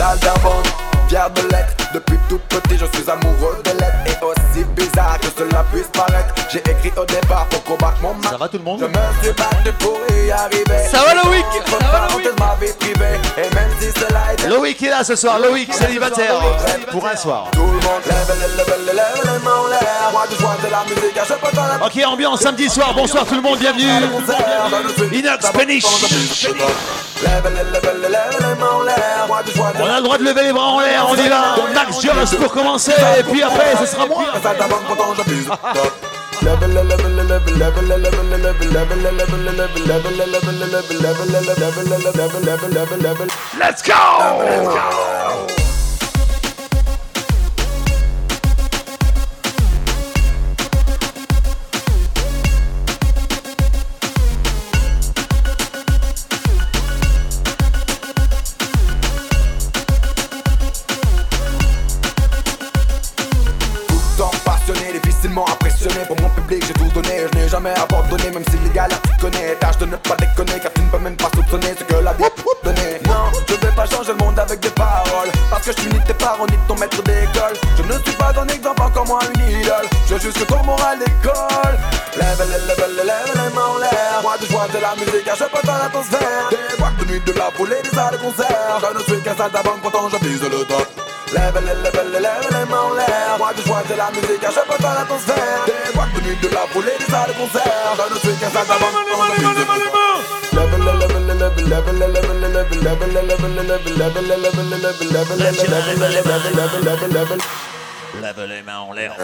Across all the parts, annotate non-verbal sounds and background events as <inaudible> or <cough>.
saltimbanque Fier de l'être, depuis tout petit je suis amoureux de l'être. Et aussi bizarre que cela puisse paraître. J'ai écrit au départ pour combattre mon mal Ça va tout le monde Je me suis battu pour y arriver. Ça va, Loïc Entre parenthèses, ma vie privée. Et même si cela est Loïc est là ce soir, Loïc célibataire. Pour un soir. Tout le monde lève, lève, lève, lève, les mains en l'air. Moi du joie de la musique, je peux pas la Ok, ambiance samedi soir, bonsoir tout le monde, bienvenue. Inox Peniche. On a le droit de lever les bras en l'air, on y va. Max pour commencer, et puis après, ce sera moi. Let's go! Let's go! Pour mon public j'ai tout donné, je n'ai jamais abandonné Même si les galères tu connais, tâche de ne pas déconner Car tu ne peux même pas soupçonner ce que la vie peut donner Non, je vais pas changer le monde avec des paroles. Parce que je suis ni tes parents ni ton maître d'école. Je ne suis pas un exemple, encore moins une idole. Je veux juste que ton moral d'école. Lève, lève, lève, lève, les mains en l'air Moi du joie de la musique, car je peux dans l'atmosphère Des boîtes de nuit, de la foule et des salles de concert. Je ne suis qu'un sale d'avant, pourtant je vise le top Lève les, lève les, lève les mains en l'air Moi je vois de la musique, à chaque fois dans l'atmosphère Des boîtes de nuit, de la foulée, des salles de concert Dans le truc, un sac d'avant, on a mis Lève les mains en l'air.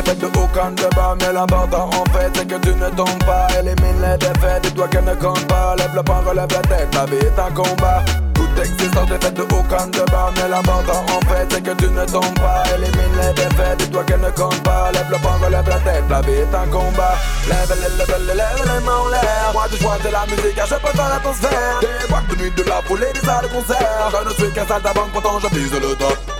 Est faite de aucun débat Mais l'important en fait c'est que tu ne tombes pas. Élimine les défaites et toi qu'elle ne compte pas. Lève le poing, relève la tête, la vie est un combat. Toute existence est faite de aucun débat Mais l'important en fait c'est que tu ne tombes pas. Élimine les défaites et toi qu'elle ne compte pas. Lève le poing, relève la tête, la vie est un combat. Lève, lève, lève, lève, les mains en l'air Moi du joie de la musique je peux dans l'atmosphère. Des boîtes de nuit, de la foule et des salles de concert. Je ne suis qu'un sale d'avant pourtant je vise le top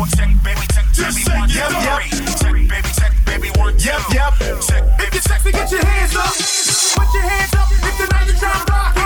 four, check baby, check baby, one, two, three. Check baby, check baby, one, two. Yep, yep. Check, if you check me, get your hands up. Put your hands up if tonight you're trying to rock.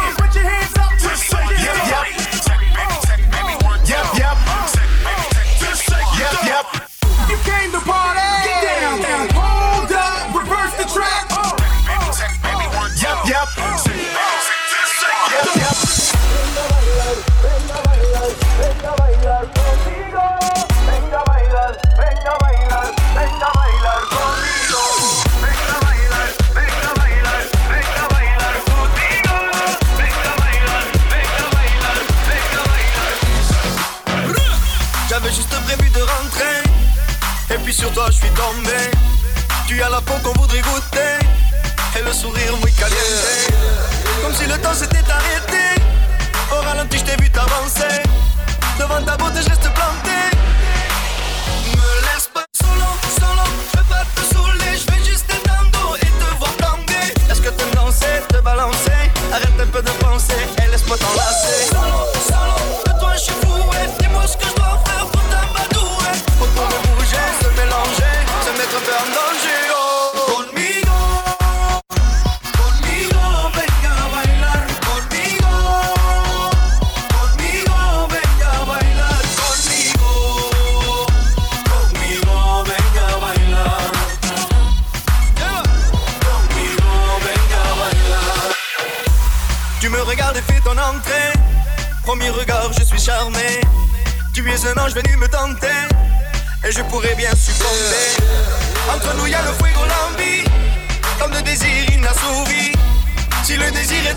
Peau qu'on voudrait goûter. Et le sourire muy caliente Comme si le temps s'était arrêté. Au ralenti je t'ai vu t'avancer. Devant ta beauté je reste planté Entre nous, y a le fuego, l'envie. Tant de désir inassouvi. Si le désir est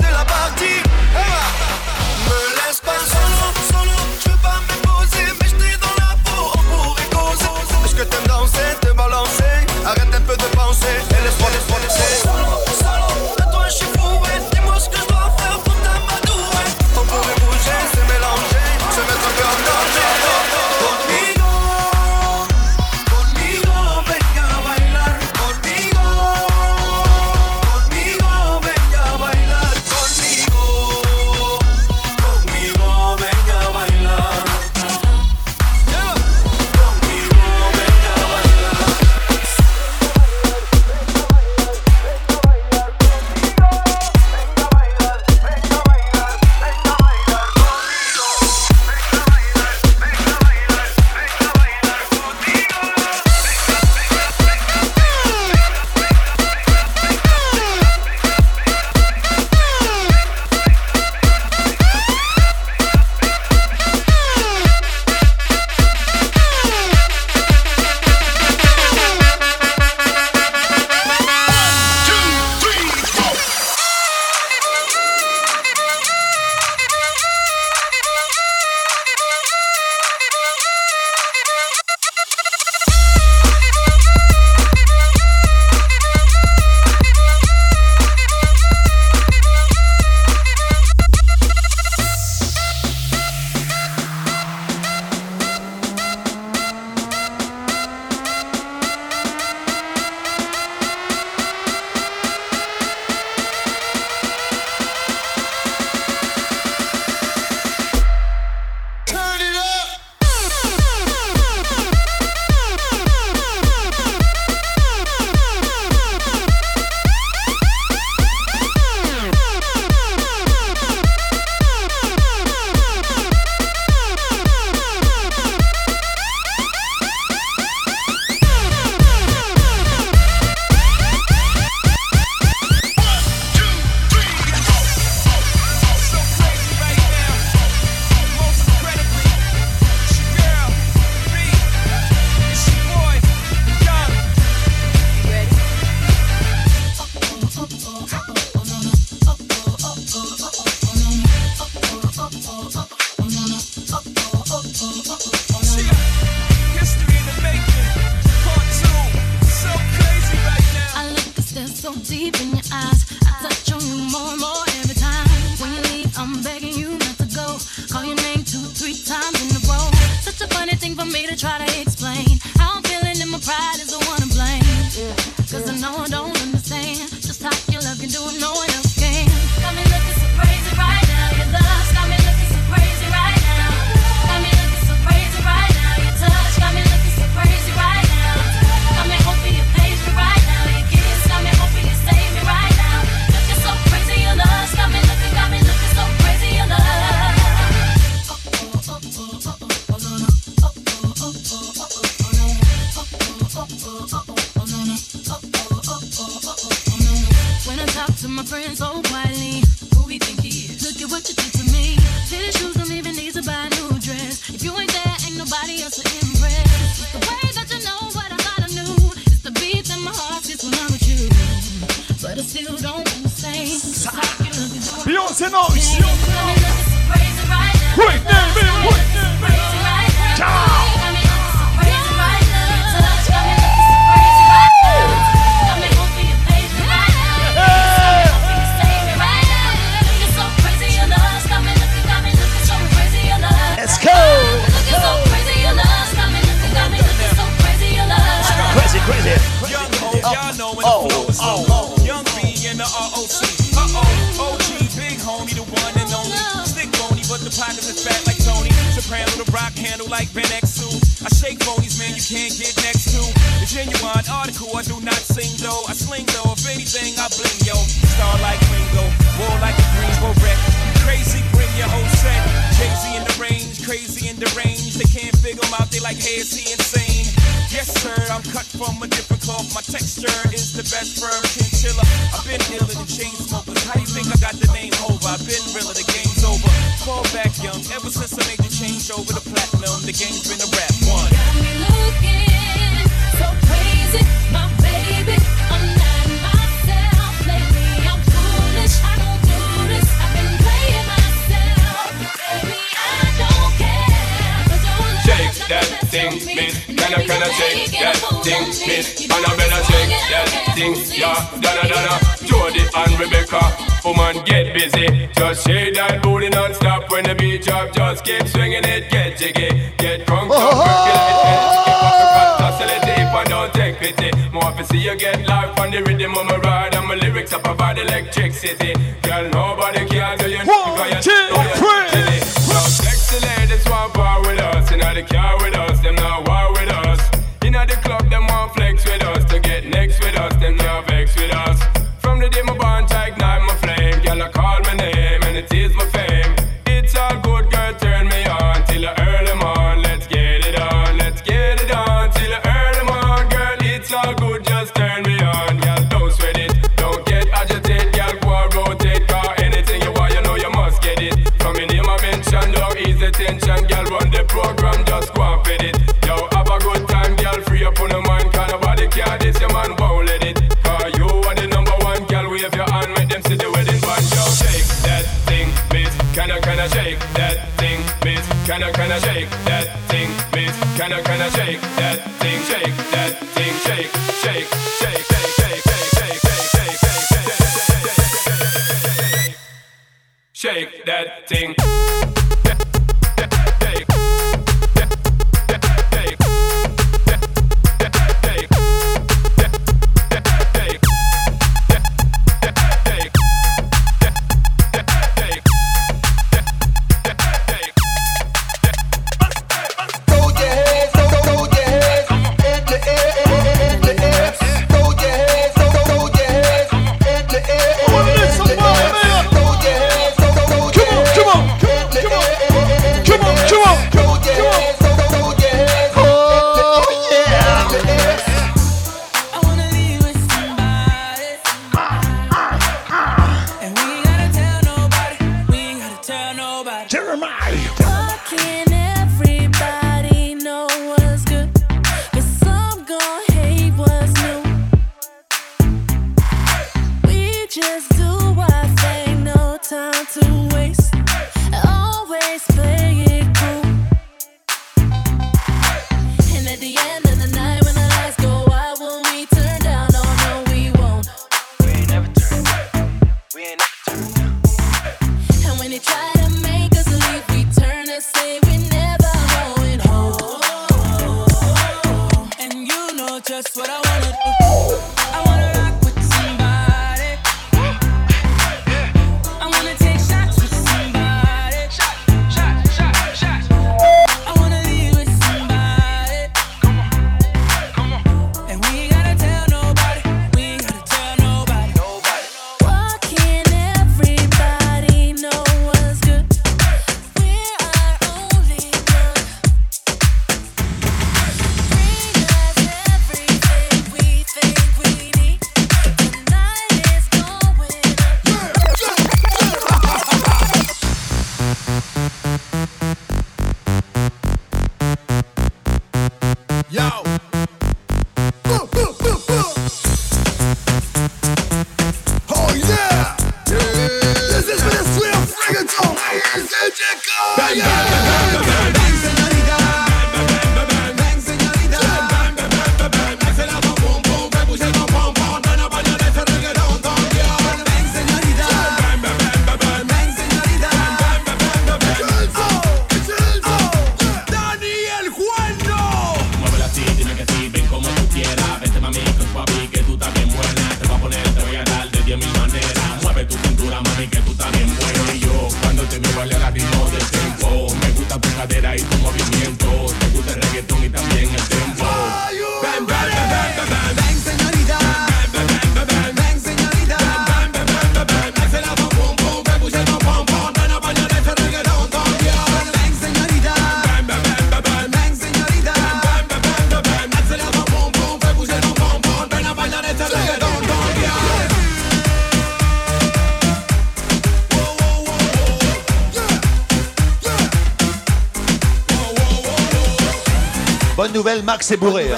Max est bourré. Hein.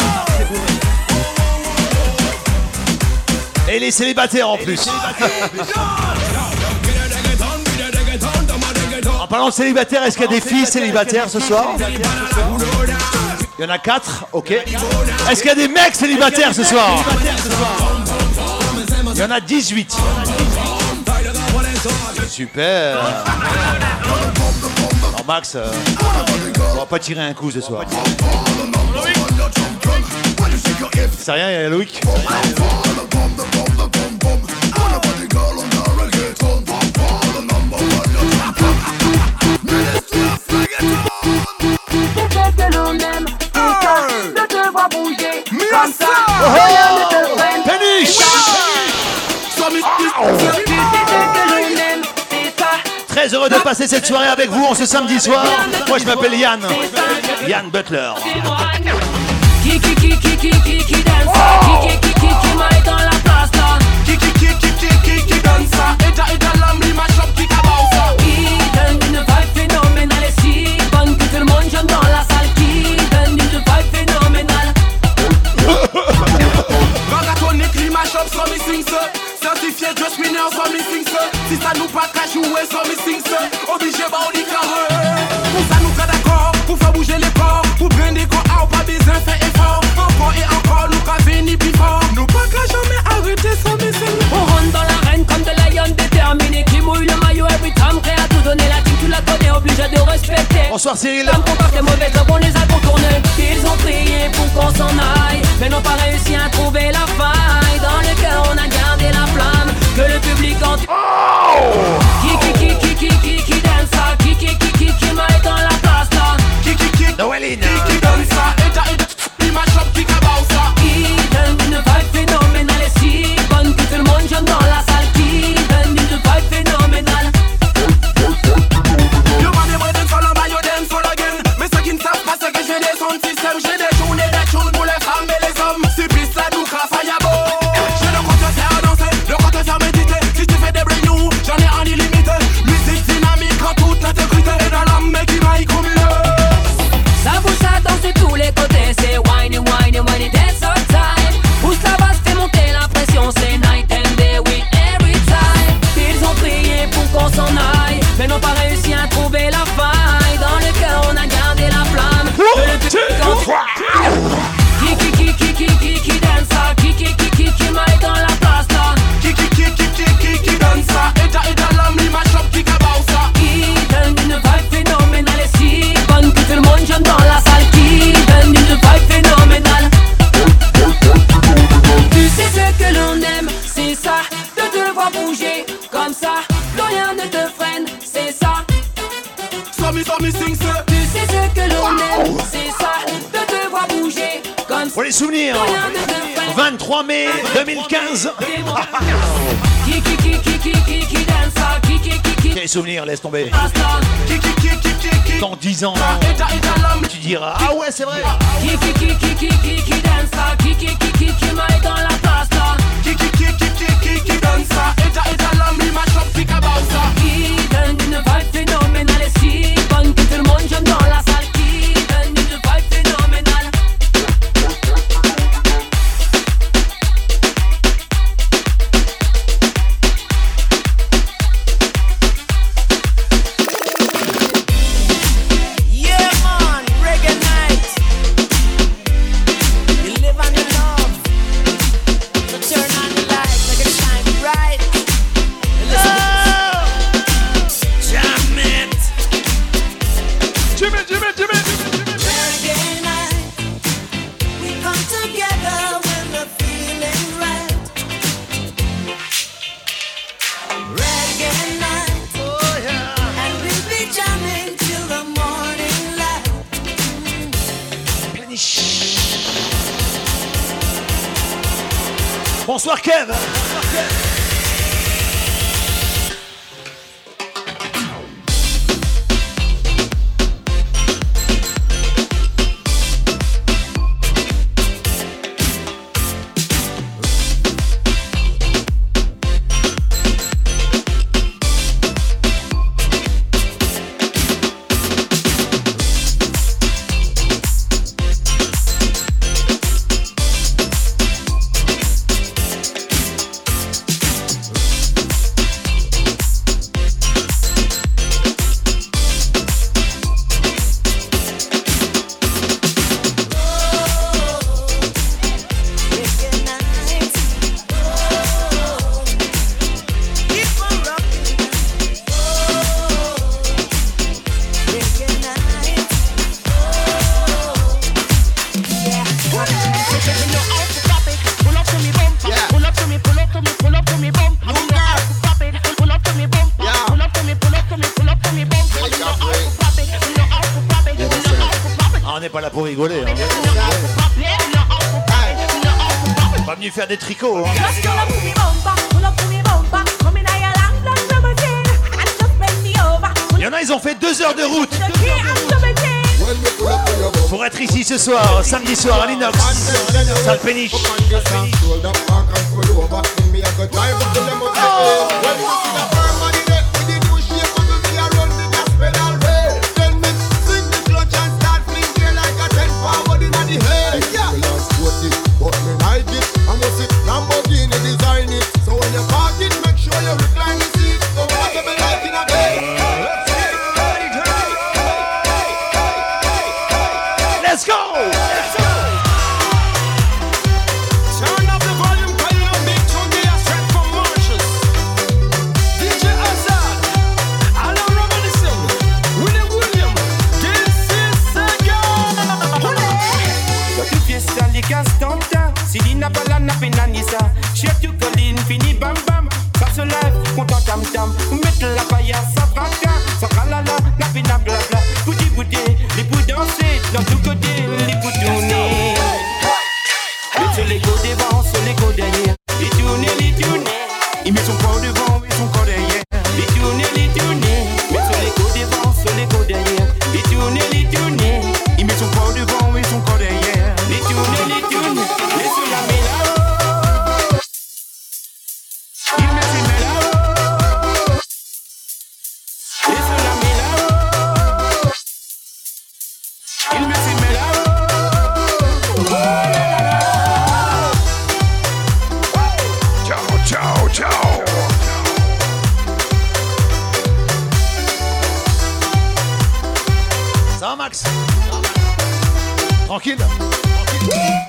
Et les célibataires en plus. en parlant de célibataires est-ce qu'il y a des filles célibataires ce soir Il y en a quatre, ok. Est-ce qu'il y a des mecs célibataires ce soir Il y en a 18. Super. Max, euh, on va pas tirer un coup ce soir. C'est rien, il y a Loïc. que l'on aime, Très heureux de passer cette soirée avec vous en ce samedi soir. Moi je m'appelle Yann. Yann Butler. Qui, qui, qui, qui, qui, qui, qui donne ça Qui, qui, qui, qui, qui m'aille dans la place là Qui, qui, qui, qui, qui, qui, qui donne ça Et ja, et ja, l'homme, lui, mash up, qui cabao ça Qui donne une vibe phénoménale et si bonne que tout le monde chante dans la salle Qui donne une vibe phénoménale Ragatonique, lui, mash up, so me sing ça Certifié, just winner, so me sing ça Si ça nous pas qu'à jouer, so me sing ça Obligé, bah, on y carré Pour ça, nous, qu'à d'accord Pour faire bouger les corps Pour prendre des corps, ah, pas besoin faire effort. Encore et encore, nous, qu'à venir plus fort. Nous pas qu'à jamais arrêter, so me sing On rentre dans l'arène comme de lion déterminé Qui mouille le maillot every time. Prêt à tout donner la team, tu la connais Obligé de respecter. Bonsoir Cyril. Comme comporte les mauvaises œuvres, on les a contournées Ils ont prié pour qu'on s'en aille Mais n'ont pas réussi à trouver la faille. Dans le cœur on a gardé la flamme Que le public en Qui qui qui qui qui qui qui So me, so me sing ça Tu sais ce que l'on aime, c'est ça De te voir bouger comme ça Pour les souvenirs. Plus rien ne te freine 23 mai 2015. Qui qui qui qui qui qui qui donne ça Qui qui qui qui Quels souvenirs, laisse tomber. passe là Qui, qui, qui, qui, qui, qui Dans 10 ans, tu diras Ah ouais, c'est vrai. Qui qui qui qui qui qui qui donne ça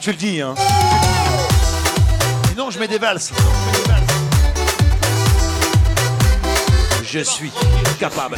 Tu le dis, hein. Sinon, je mets des valses. Je suis capable.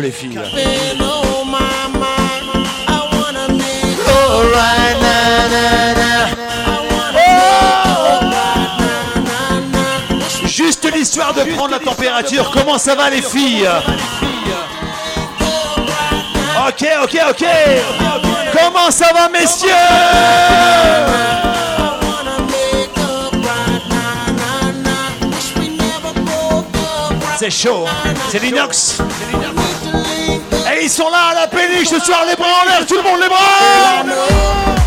les filles. Juste l'histoire de prendre la température. Comment ça va les filles? Ok, ok, ok. Comment ça va messieurs? C'est chaud, c'est l'inox ils sont là à la péniche ce soir, les bras en l'air, tout le monde les bras.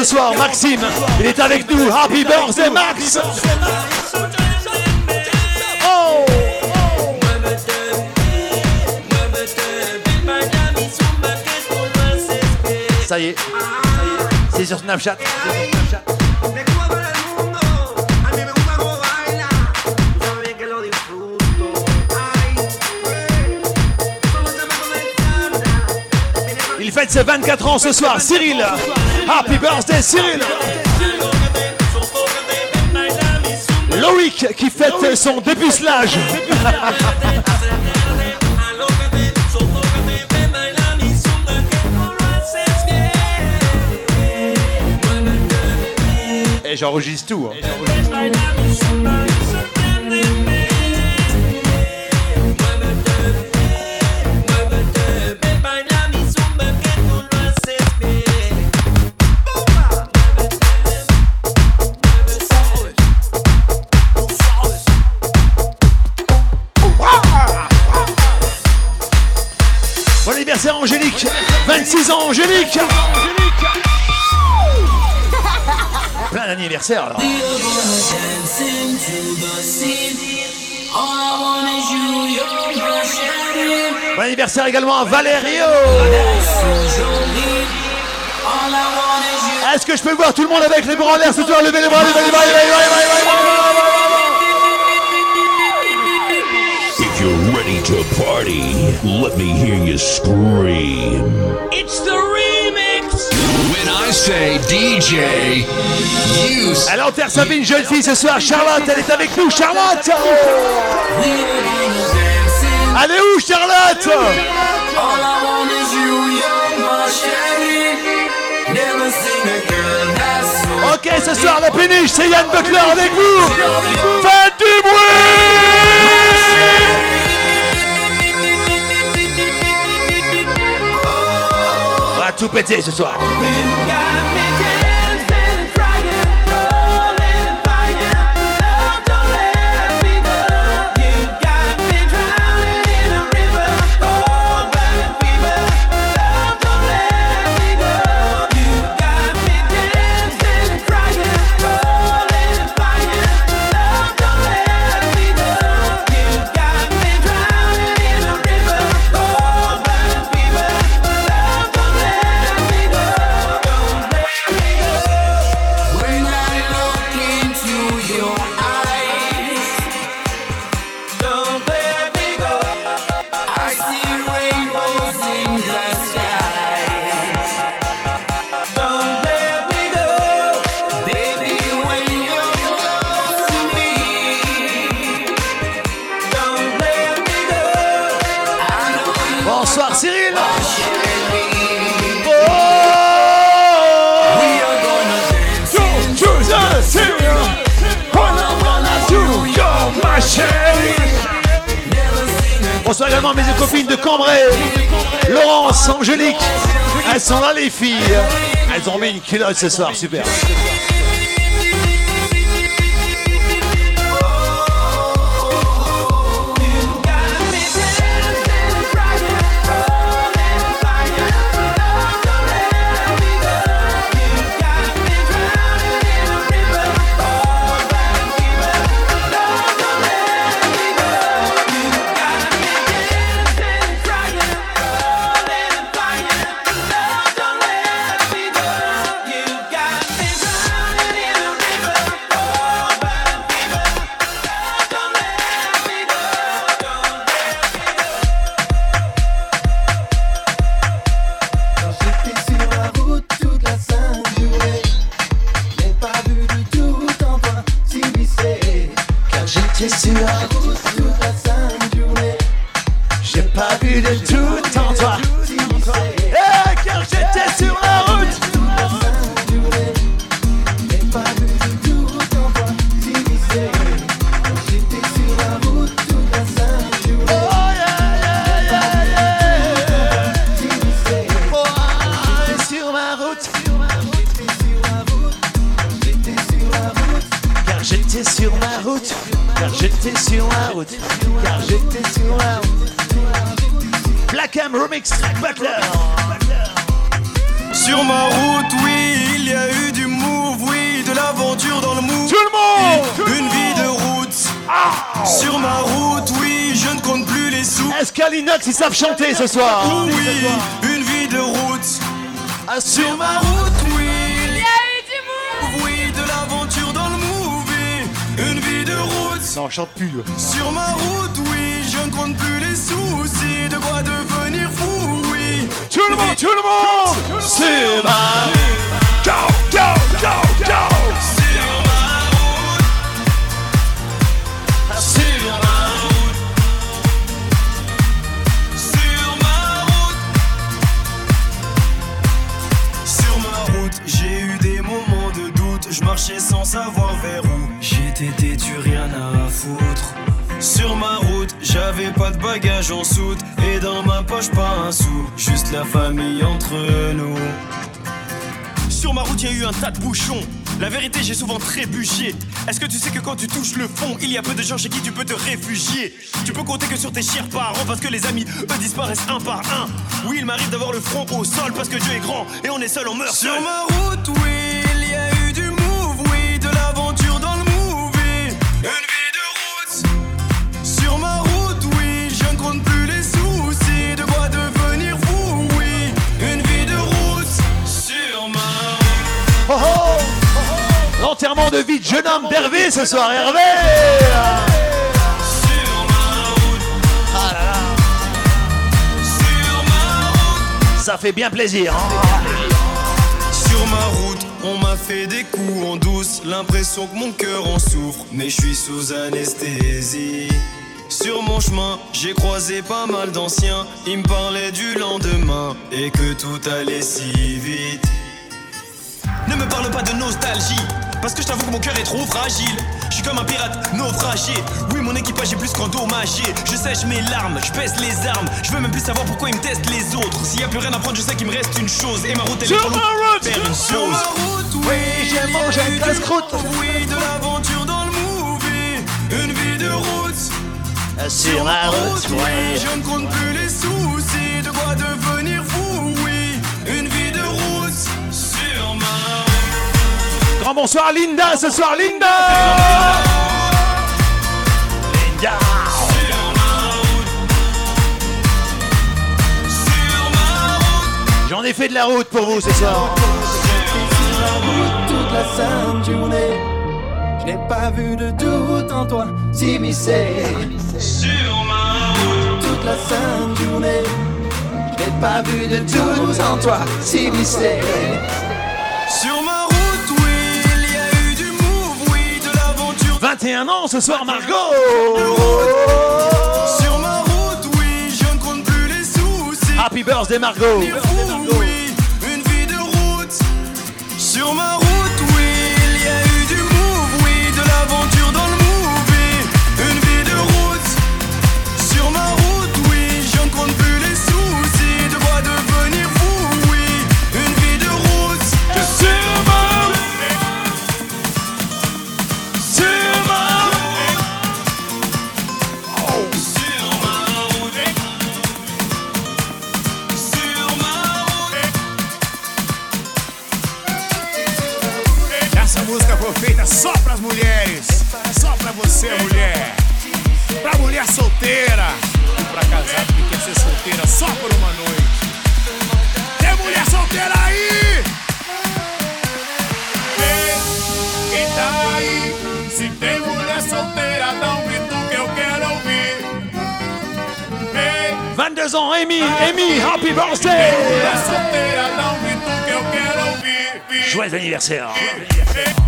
Ce soir, Maxime. Il est avec nous. Happy birthday, Max! Oh! Ça y est. C'est sur Snapchat. Il fête ses 24 ans ce soir, Cyril. Happy birthday, Cyril. Loïc qui fête son dépucelage. Et j'enregistre tout. hein. Plein d'anniversaires alors Bon anniversaire également à Valerio Est-ce que je peux voir tout le monde avec les bras en l'air ce soir? Levez les bras, levez les bras, levez les bras, levez les bras, levez les bras. If you're ready to party, let me hear you scream. It's the I say DJ, you Elle enterre sa vie, une jeune fille ce soir, Charlotte, elle est avec nous, Charlotte! Elle est où, Charlotte? All I want is you, you're my Chevy. Never seen a girl that's so Ok, ce soir, la péniche, c'est Yann Buckler avec vous. Faites du bruit On va tout péter Bonsoir également mes copines de Cambrai. Laurence, Angélique. Elles sont là les filles. Elles ont mis une culotte ce soir, super. Sur ma route, oui, je ne compte plus les sous. Est-ce qu'Alinox ils savent chanter ce soir Oui, une vie de route. Sur ma route, oui, il y a eu du move, oui, de l'aventure dans le movie. Une vie de route. Non, chante plus. Sur ma route, oui, je ne compte plus les soucis. De quoi devenir fou, oui. Tout le monde, tout le monde Sur ma route. Go, go, sans savoir vers où. J'étais têtu, rien à foutre. Sur ma route, j'avais pas de bagages en soute. Et dans ma poche, pas un sou. Juste la famille entre nous. Sur ma route, y a eu un tas de bouchons. La vérité, j'ai souvent trébuché. Est-ce que tu sais que quand tu touches le fond, il y a peu de gens chez qui tu peux te réfugier? Tu peux compter que sur tes chers parents parce que les amis, eux, disparaissent un par un. Oui, il m'arrive d'avoir le front au sol parce que Dieu est grand et on est seul, on meurt Sur seul. ma route, oui, L'enterrement de vie de jeune homme d'Hervé ce soir, Hervé. Ah Ça fait bien plaisir, hein. Sur ma route, m'a fait des coups en douce, l'impression que mon cœur en souffre, mais je suis sous anesthésie. Sur mon chemin, j'ai croisé pas mal d'anciens, ils me parlaient du lendemain et que tout allait si vite. Ne me parle pas de nostalgie, parce que je t'avoue que mon cœur est trop fragile. Je suis comme un pirate naufragé. Oui, mon équipage est plus qu'endommagé. Je sèche mes larmes, je pèse les armes. Je veux même plus savoir pourquoi ils me testent les autres. S'il y a plus rien à prendre, je sais qu'il me reste une chose. Et ma route, elle est trop faire une Sur chose. Oui, j'ai mangé un casse-croûte. Oui, de l'aventure dans le movie, une vie de route. Sur ma route, oui, je ne compte plus les soucis. De quoi devenir fou, oui, une vie de route. Sur ma route. Grand bonsoir Linda ce soir, Linda Linda J'en ai fait de la route pour vous ce soir. La sainte journée, je n'ai pas vu de doute en toi s'immiscer. Sur ma route. Toute la sainte journée, je n'ai pas vu de doute en toi s'immiscer. Sur ma route, oui, il y a eu du move, oui, de l'aventure. 21 ans ce soir, Margot Sur ma route, oui, je ne compte plus les soucis. Happy birthday, Margot Fou, oui, une vie de route. Sur ma route, foi feita só pras mulheres. Só pra você, mulher. Pra mulher solteira. E pra casado que quer ser solteira só por uma noite. Tem mulher solteira aí? Ei, quem tá aí? Se tem mulher solteira, dá um grito que eu quero ouvir. Ei, 22 ans, Amy, Amy, happy tem mulher birthday solteira, dá um grito que eu quero ouvir. Joyeux anniversaire Tem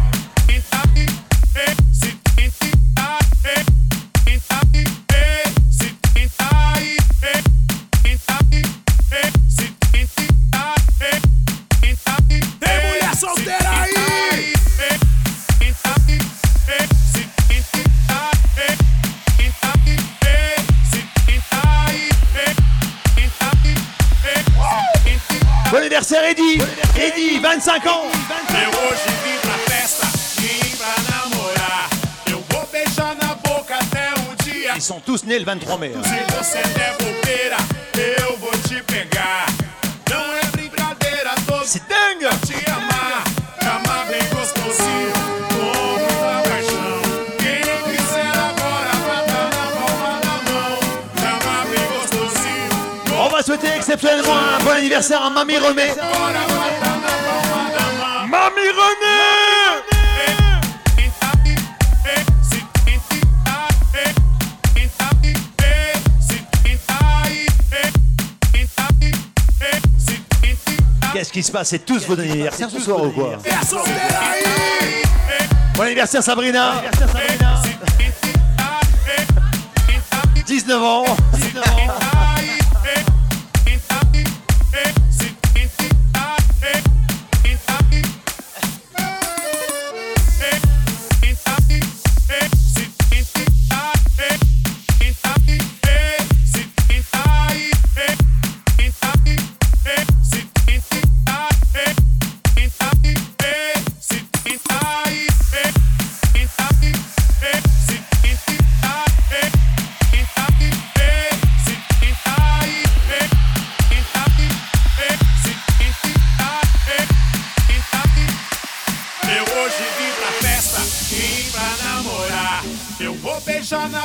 Eddie Eddie, 25 ans Eu hoje vim pra festa, vim pra namorar. Eu vou beijar na boca até um dia. Ils sont tous nés le 23 mai. hein. Se você der bobeira, eu vou te pegar. Não é brincadeira, tô C'est exceptionnellement un bon anniversaire à Mamie mão. Mamie René Qu'est-ce qui se passe? C'est tous vos anniversaires ce soir ou quoi? Bon anniversaire Sabrina. 19 ans 19 ans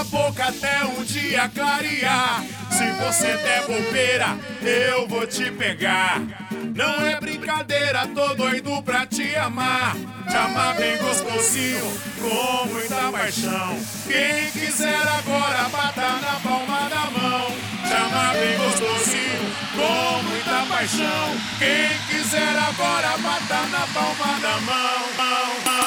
boca até um dia clarear. Se você der bobeira, eu vou te pegar. Não é brincadeira, tô doido pra te amar. Te amar bem gostosinho, com muita paixão. Quem quiser agora, bata na palma da mão. Te amar bem gostosinho, com muita paixão. Quem quiser agora, bata na palma da mão. mão, mão.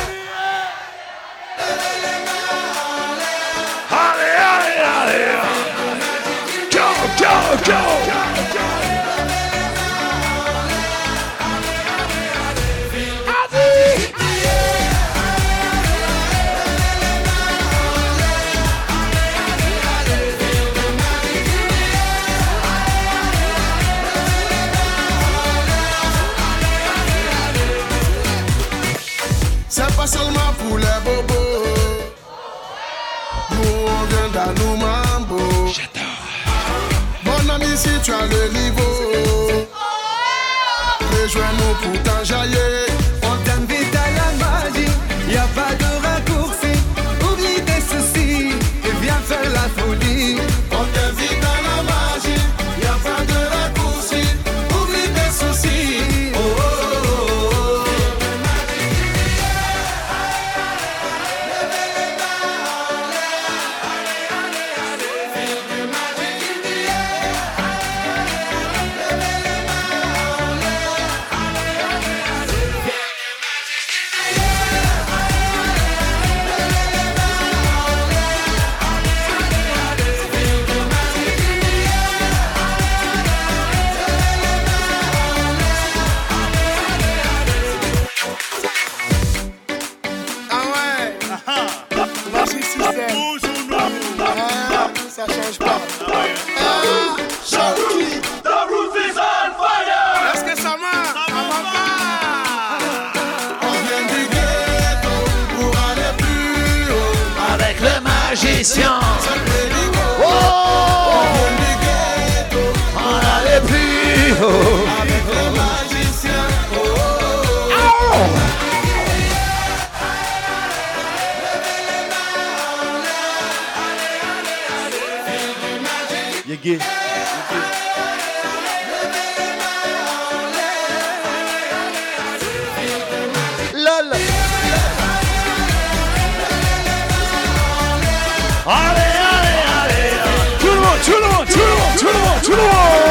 pas seulement pour les é bobos. Tá Nous, on vient d'Anouma. si tu as le niveau. Rejoins-nous pour t'enjailler. get. Two to one, two to one, two to one, two to one.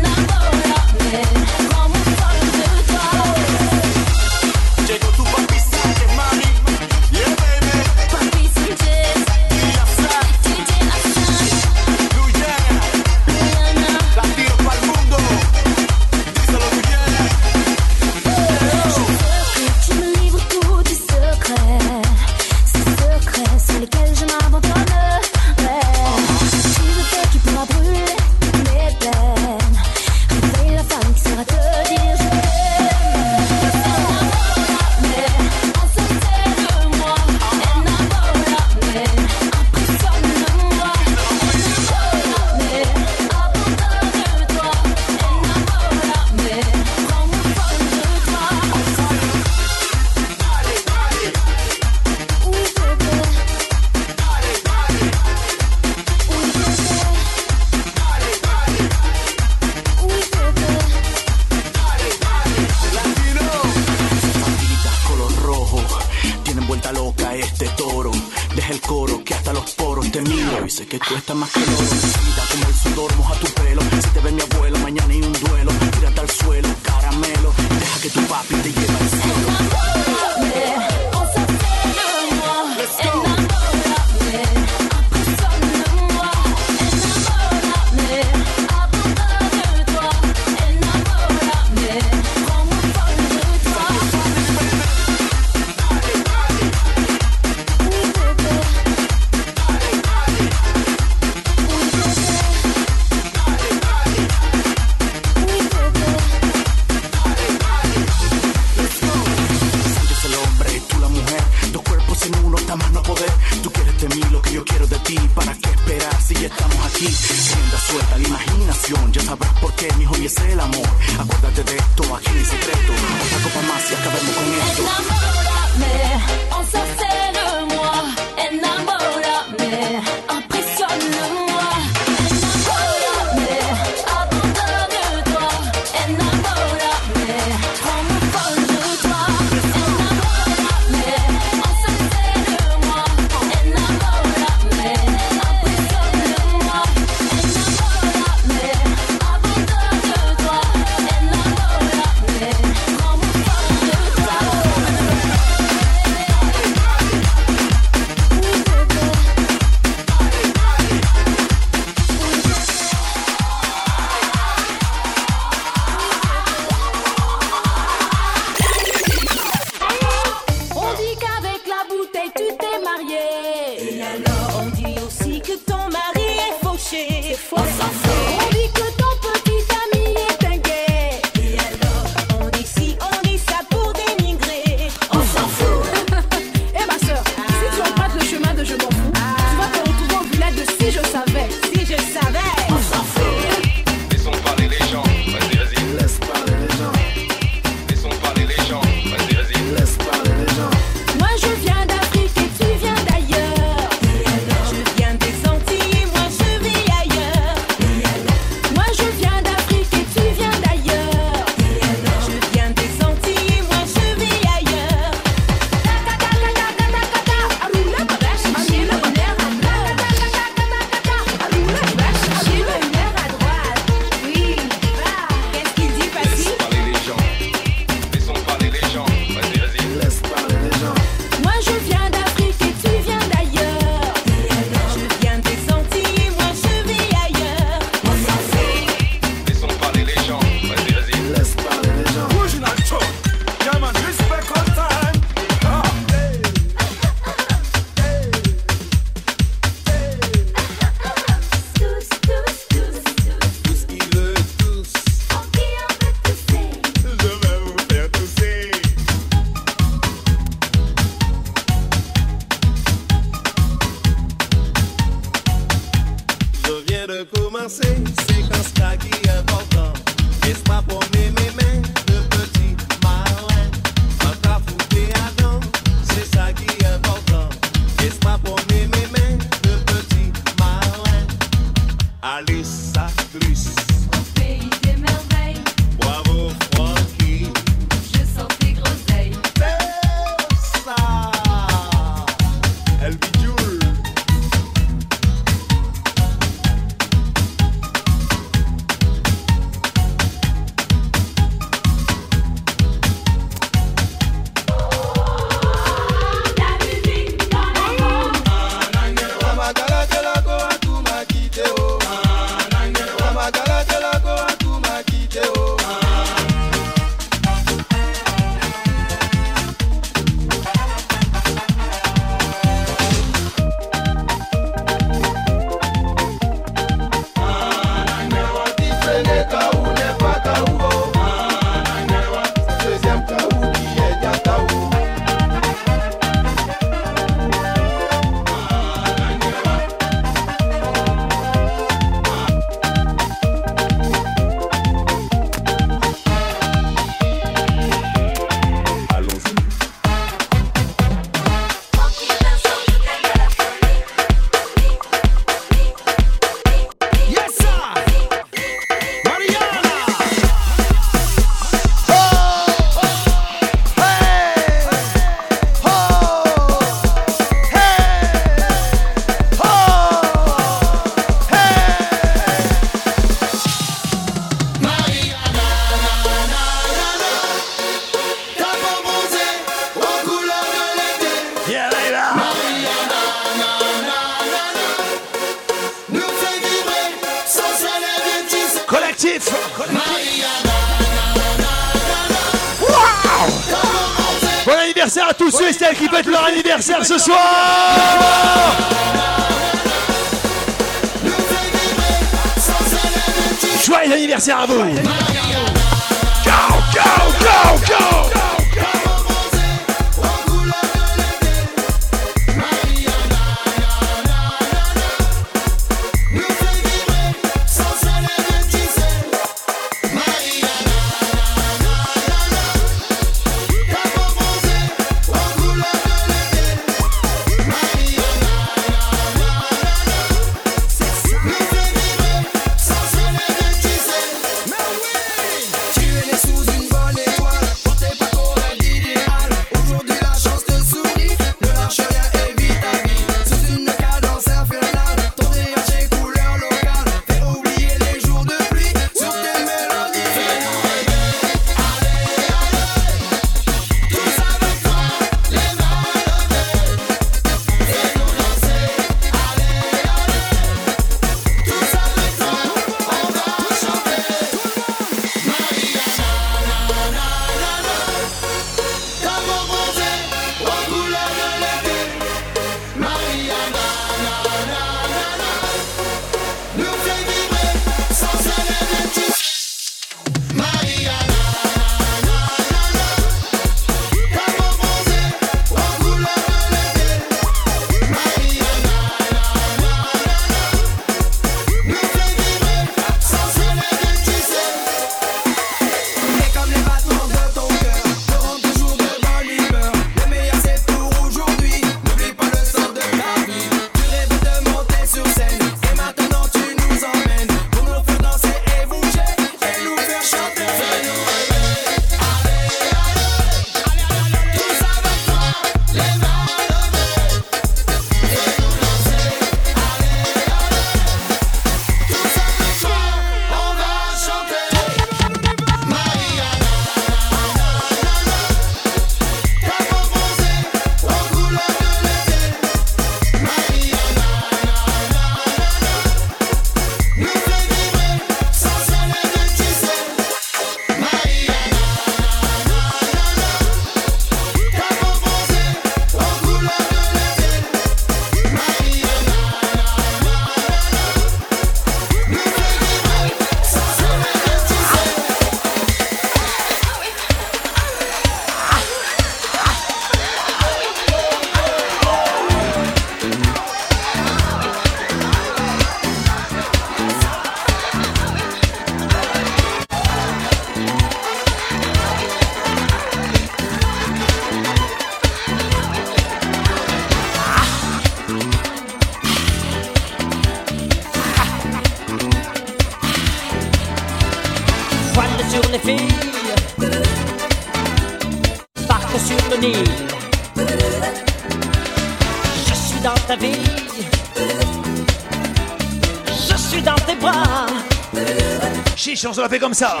comme ça.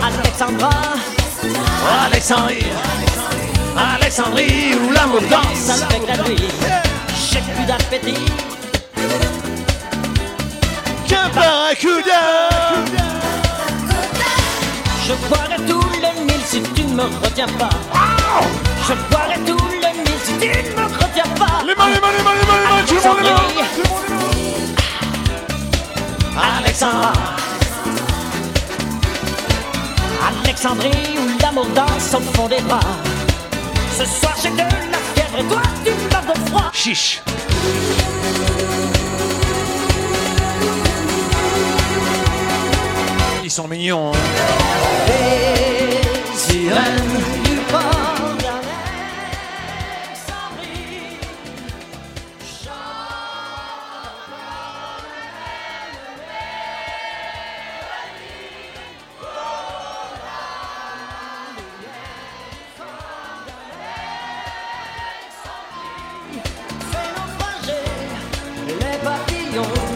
Alexandra, Alexandra, sont mignons. Hein.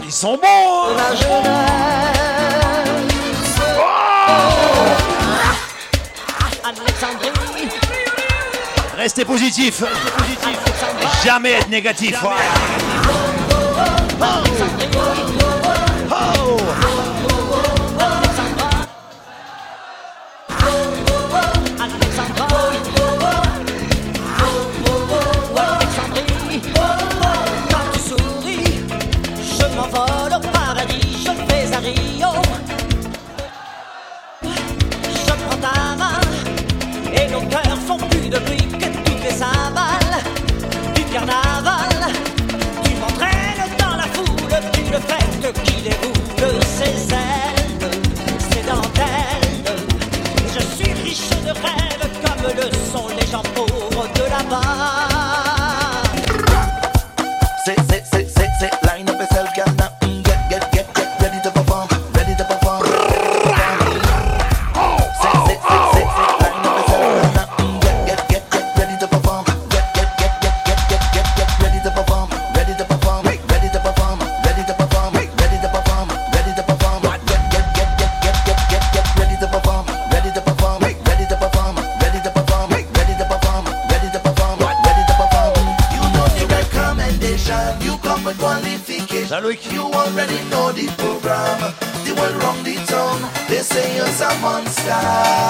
Ils sont bons Restez positif. Jamais être négatif. is a monster.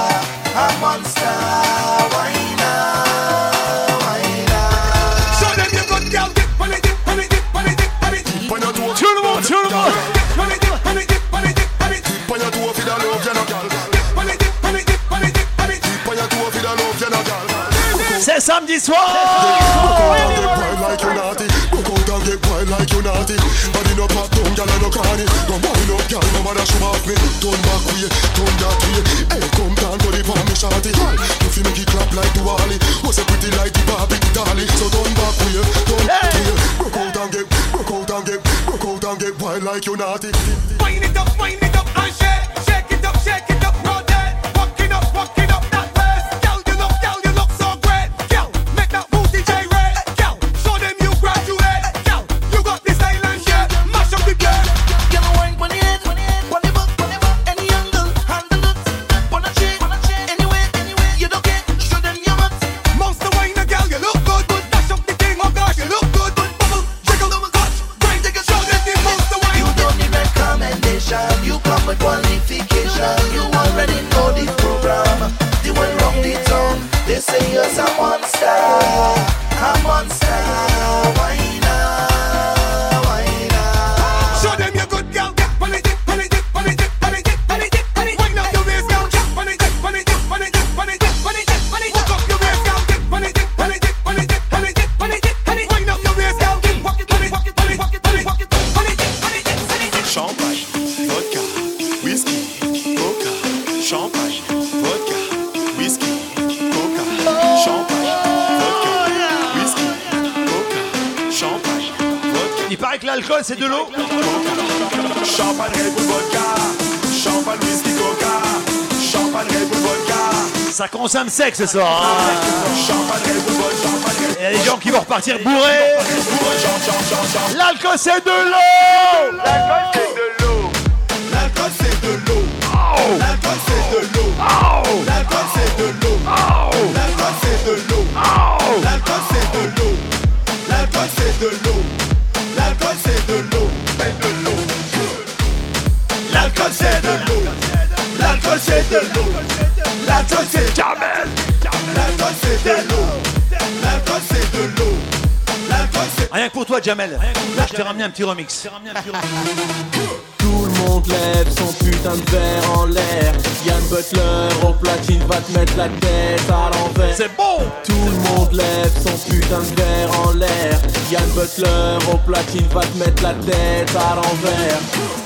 smile like you naughty. l'alcool, c'est de l'eau. Ça consomme sec ce soir. Hein. Il y a des gens qui vont repartir bourrés. L'alcool, c'est de l'eau. de. La c'est Jamel. La c'est de l'eau. La c'est de l'eau. Rien que pour toi, Jamel. Je t'ai ramené un petit remix. Tout le monde lève son putain de verre en l'air. Yann Butler au platine va te mettre la tête à l'envers. C'est bon! Tout le monde lève son putain de verre en l'air. Yann Butler au platine va te mettre la tête à l'envers.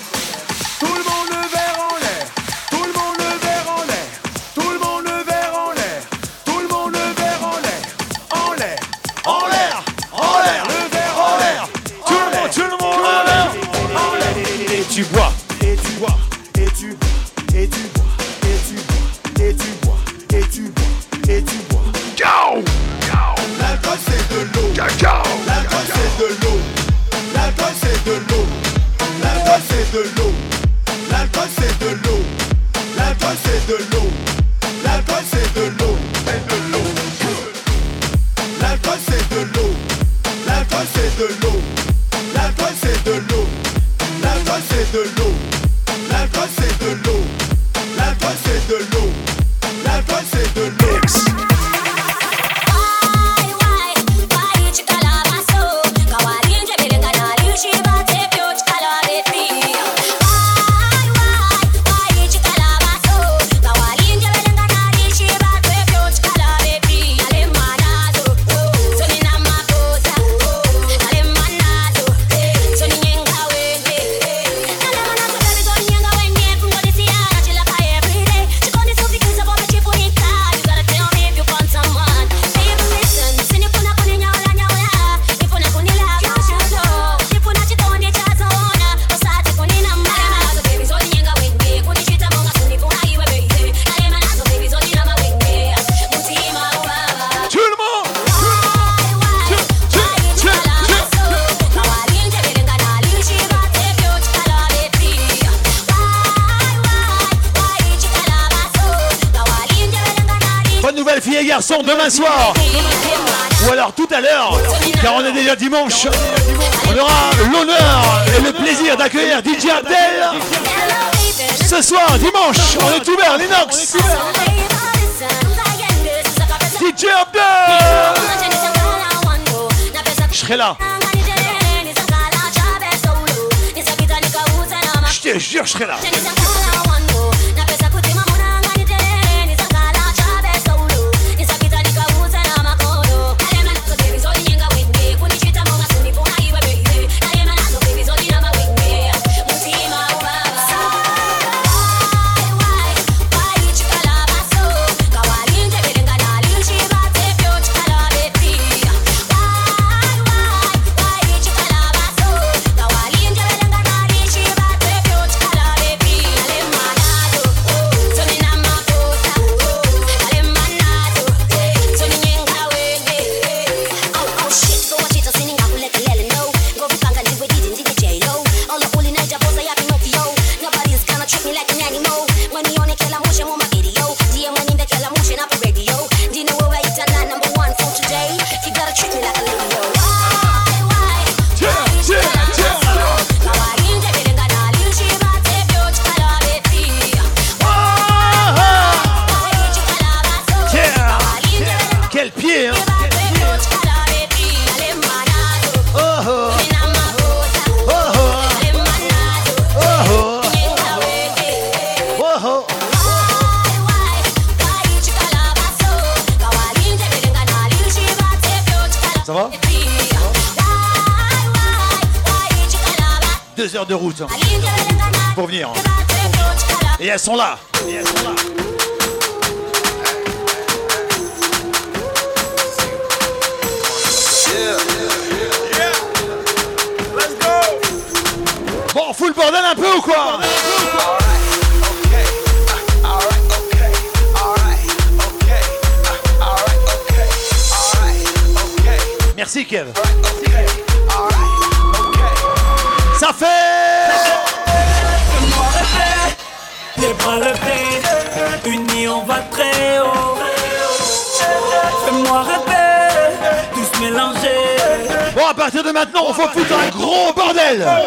Noël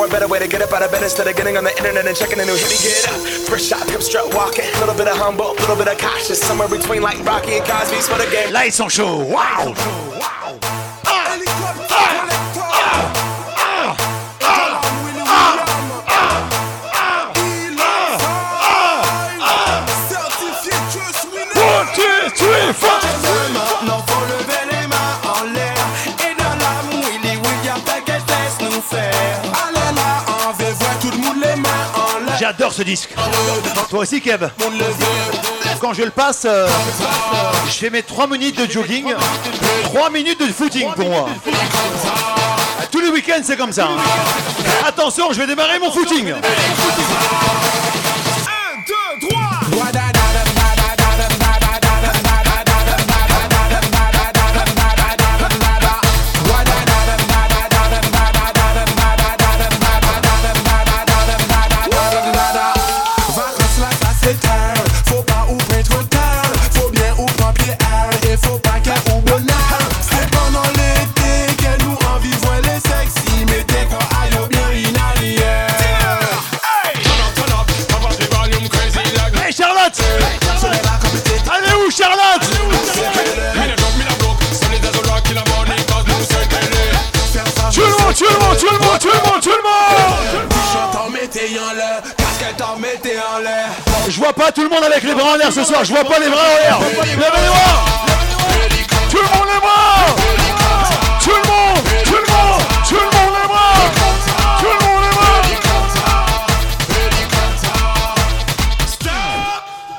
for a better way to get up out of bed instead of getting on the internet and checking a new hit. Me get up, first shot, hip strut walking, little bit of humble, little bit of cautious, somewhere between like Rocky and Cosby's for the game. Lights on show, wow! wow. One, two, three, four. Ce disque. Toi aussi, Kev. Quand je le passe, euh, je fais mes 3 minutes de jogging, 3 minutes de footing pour moi. Tous les week-ends, c'est comme ça. Hein. Attention, je vais démarrer mon footing. Je vois pas tout le monde avec les bras en l'air ce soir. Je vois pas les bras en l'air. Lève les bras. Tout le monde les bras. Tout le monde, tout le monde, tout le monde les bras. Tout le monde les bras. Stop.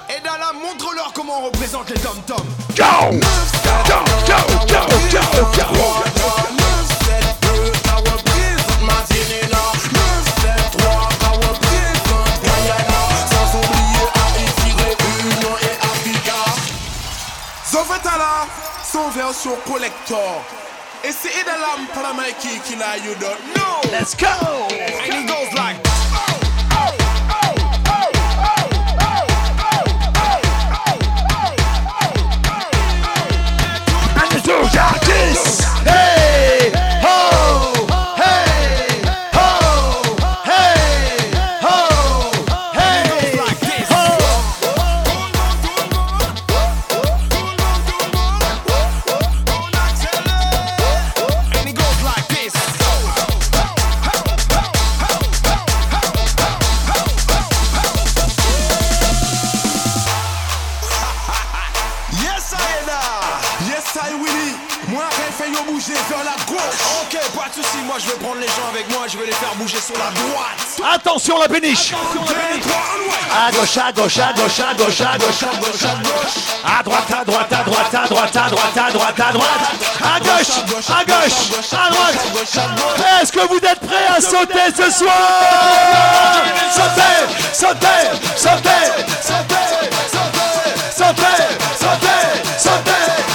Et dans la montre leur comment on représente les tom tom. Go. Go. Go. Go. Go. Go. version collector. It's the you don't know. Let's go! And it goes like la péniche À gauche, à gauche, à gauche, à gauche, à gauche, à gauche, à gauche. À droite, à droite, à droite, à droite, à droite, à droite, à droite. À gauche, à gauche, à droite. Est-ce que vous êtes prêts à sauter ce soir? Sautez, sautez, sautez, sautez, sautez, sautez, sautez.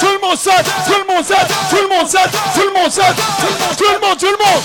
Tout le monde saute, tout le monde saute, tout le monde saute, tout le monde saute, tout le monde, tout le monde.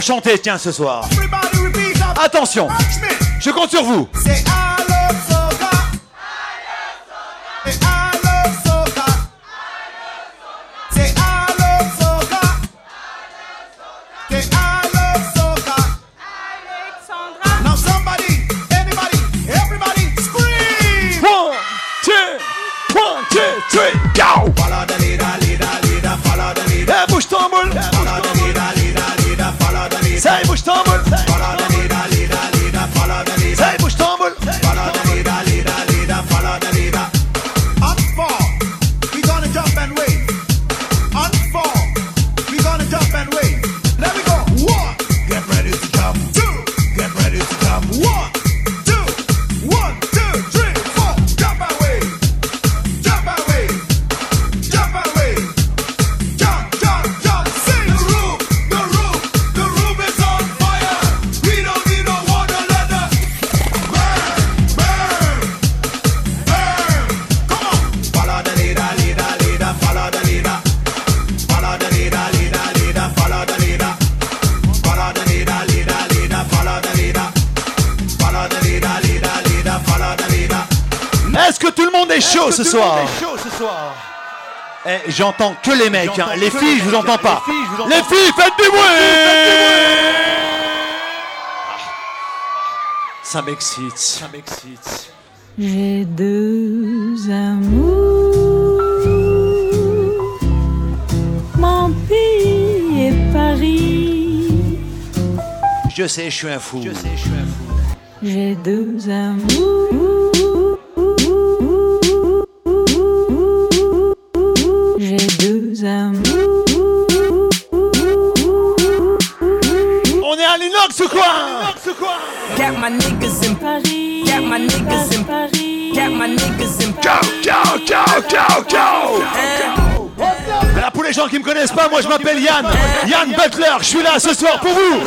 Savent chanter, tiens, ce soir. Attention, je compte sur vous. Chaud ce soir Eh, j'entends que les mecs, hein. les filles, je vous entends pas. Les filles, faites du bruit Ça m'excite. Ça m'excite. J'ai deux amours, mon pays et Paris. Je sais, je suis un fou. Je sais, je suis un fou. J'ai deux amours. My niggas in Paris. Got my niggas in Paris. Got my niggas in Ciao, ciao, ciao, ciao, ciao Voilà, pour les gens qui me connaissent pas, moi je m'appelle Yann. Yann Butler, je suis là ce soir pour vous.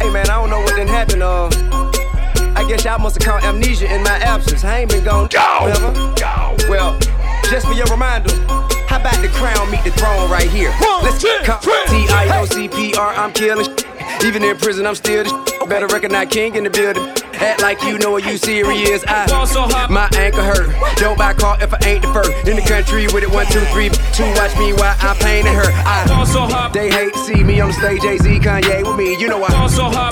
Hey man, I don't know what done happened. Uh, I guess y'all must have caught amnesia in my absence. I ain't been gone. Go, go. Well, just for your reminder, how about the crown meet the throne right here? Let's come. T I O C P R. I'm killing. Even in prison, I'm still the. shit. Better recognize King in the building. Act like you know what you serious. I, my ankle hurt. Don't buy a car if I ain't the first. In the country with it, one, two, three, two. Watch me while I painting her. I, they hate to see me on the stage. Jay Z, Kanye with me. You know why?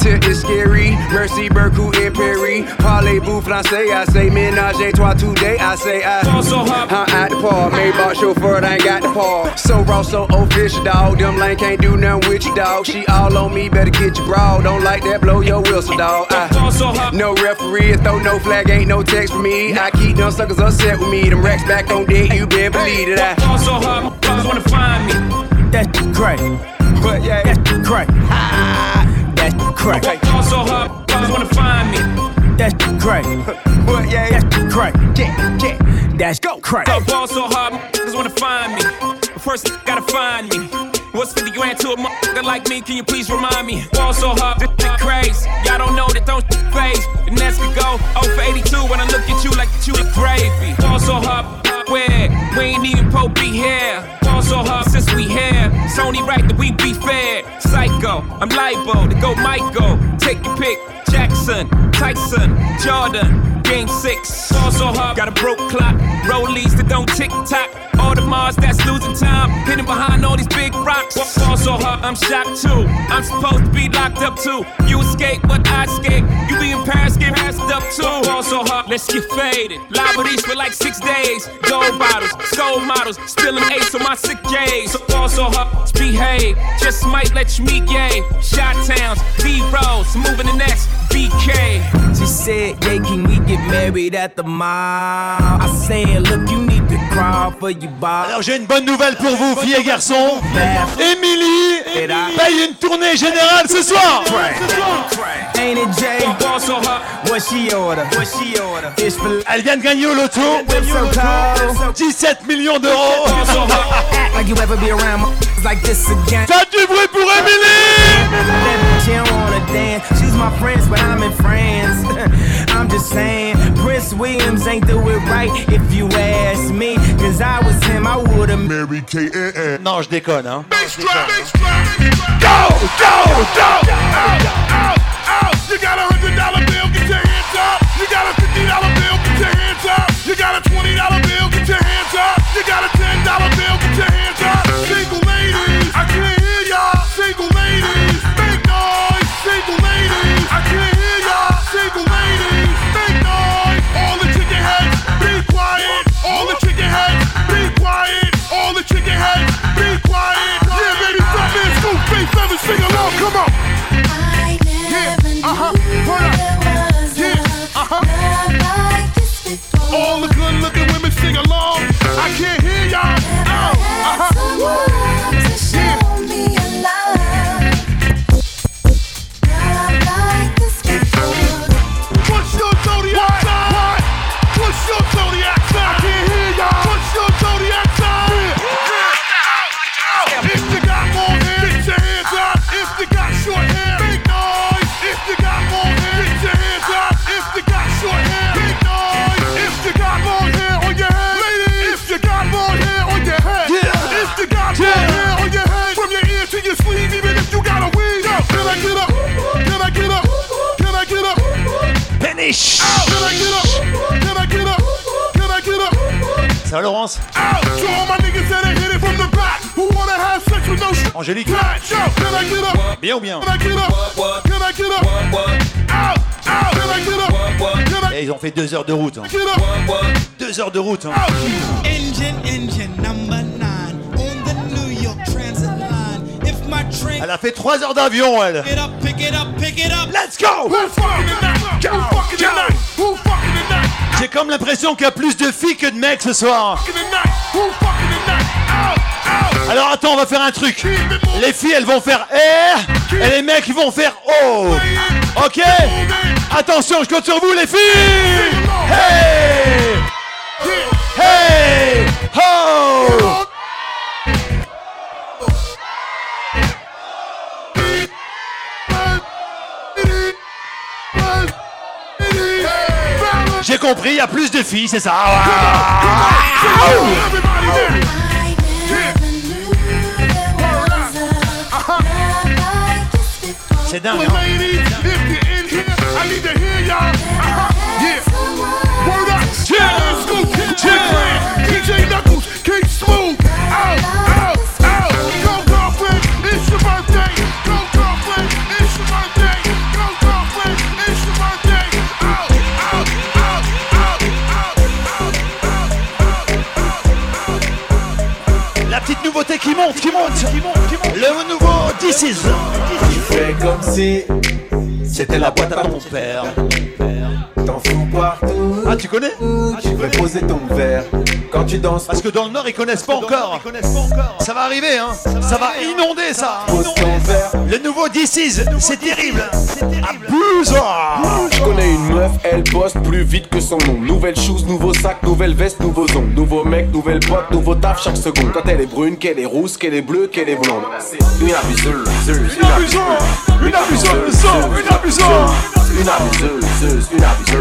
Till it's scary. Mercy, Berku, and Perry. Parlez-vous français. I say ménage à trois today. I say I. I'm at the park. Maybach chauffeur, I ain't got the paw. So raw, so official, dog. Them lane can't do nothing with you, dog. She all on me, better get your bra. Don't like that, blow your whistle, dog. I, no referee, throw no flag, ain't no text for me. I keep them suckers upset with me. Them racks back on deck, you been believe it. I Fall so hard, motherfuckers wanna find me. That shit crack. But yeah, that shit crack. That shit crack. Fall so hard, motherfuckers wanna find me. That shit crack. <laughs> But yeah, that shit crack. Yeah, yeah. That's go crack. I ball so hard, motherfuckers wanna find me. First, gotta find me. What's 50 grand to a motherfucker like me? Can you please remind me? Ball so hard, this shit. Y'all don't know that don't phase. The next we go 0 for 82 when I look at you like you a gravy. Ball so hard, where we ain't even po be here. Ball so hard since we here. It's only right that we be fair. Psycho, I'm libo to go Michael. Take your pick. Jackson, Tyson, Jordan, Game six. Ball so hard, got a broke clock. Rollies that don't tick tock. All the Mars that's losing time. Hidden behind all these big rocks. Ball so hard, I'm shocked too. I'm supposed to be locked up too. You escape, but I escape. You be in Paris, get passed up too. Ball so hard, let's get faded. Liberties for like six days. Gold bottles, soul models, spilling ace on my sick days. So let's behave. Just might let you meet gay. Shot towns, B rolls, moving the next BK. She said, yeah, can we get married at the mall? I said, look, you need to crawl for your bar. Alors j'ai une bonne nouvelle pour vous, filles et garçons. Émilie paye une tournée générale ce soir. Ain't it Jay? What she order? What she order? It's for Elle vient de gagner au loto so cold. 17 millions d'euros. <laughs> Act like you ever be around <laughs> like this again. Faites du bruit pour Émilie. She don't wanna dance. She's my friends, but I'm in France. <laughs> I'm just saying, Prince Williams ain't do it right if you ask me. Cause I was him, I would've married Kate. Eh, eh. Non, je déconne, hein. Go, go, go! You got a hundred dollar bill, get your hands up. You got a fifty dollar bill, get your hands up. You got a twenty dollar bill, get your hands up. You got a ten dollar bill, get your hands up. Single ladies, I can't hear y'all. Single ladies, All the chicken heads, be quiet. Yeah, baby, stop man, scoop, face feathers, sing along, come on. Yeah, uh-huh, hold up. Up? Can I Eh, Ils ont fait deux heures de route. hein. Deux heures de route. hein. Engine, engine number nine on the New York Transit line. If my train Elle a fait trois heures d'avion, elle. pick it up, pick it up, pick it up. Let's go? J'ai comme l'impression qu'il y a plus de filles que de mecs ce soir. Out. Alors attends, on va faire un truc. Les filles, elles vont faire R et les mecs, ils vont faire O. Ok? Attention, je compte sur vous, les filles! Hey! Hey! Ho! J'ai compris, il y a plus de filles, c'est ça. Sit down. Well, ladies, if you're in here, I need to hear y'all. Uh-huh. Yeah. Word up. Cheers. Cheers. Cheers. DJ Knuckles. keep Smooth. Out. Nouveauté qui monte, qui monte, qui monte, qui monte. Le nouveau This is. Tu fais comme si C'était la boîte à ton père. T'en fous partout. Ah, tu connais Tu devrais poser ton verre quand tu danses. Parce que dans le Nord, ils connaissent pas encore. Ça va arriver, hein. Ça va inonder ça. Pose ton verre. Le nouveau is, c'est terrible. Abusard. Je connais une meuf, elle bosse plus vite que son nom. Nouvelle shoes, nouveau sac, nouvelle veste, nouveaux ongles. Nouveau mec, nouvelle pote, nouveau taf chaque seconde. Quand elle est brune, qu'elle est rousse, qu'elle est bleue, qu'elle est blonde. C'est une abuseuse, Une abuseuse, une abuseuse, une abuseuse. Une abuseuse, une abuseuse.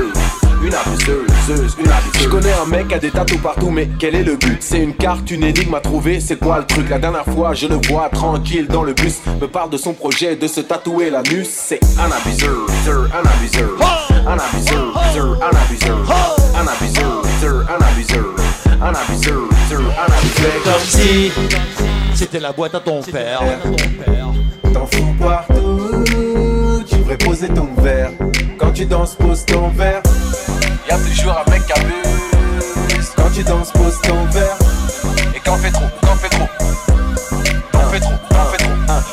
Une abuseuse, une abuseuse. Je connais un mec qui a des tatous partout, mais quel est le but? C'est une carte, une énigme à trouver, c'est quoi le truc? La dernière fois, je le vois tranquille dans le bus, me parle de son projet de se tatouer l'anus. C'est un abuseur, un abuseur, un abuseur, un abuseur, un abuseur, un abuseur, un abuseur, un abuseur. Comme si c'était la boîte à ton père. T'en fous partout. Tu devrais poser ton verre quand tu danses. Pose ton verre. Y'a toujours un mec qui abuse. Quand tu danses, pose ton verre. Et quand on fait trop, quand on fait trop,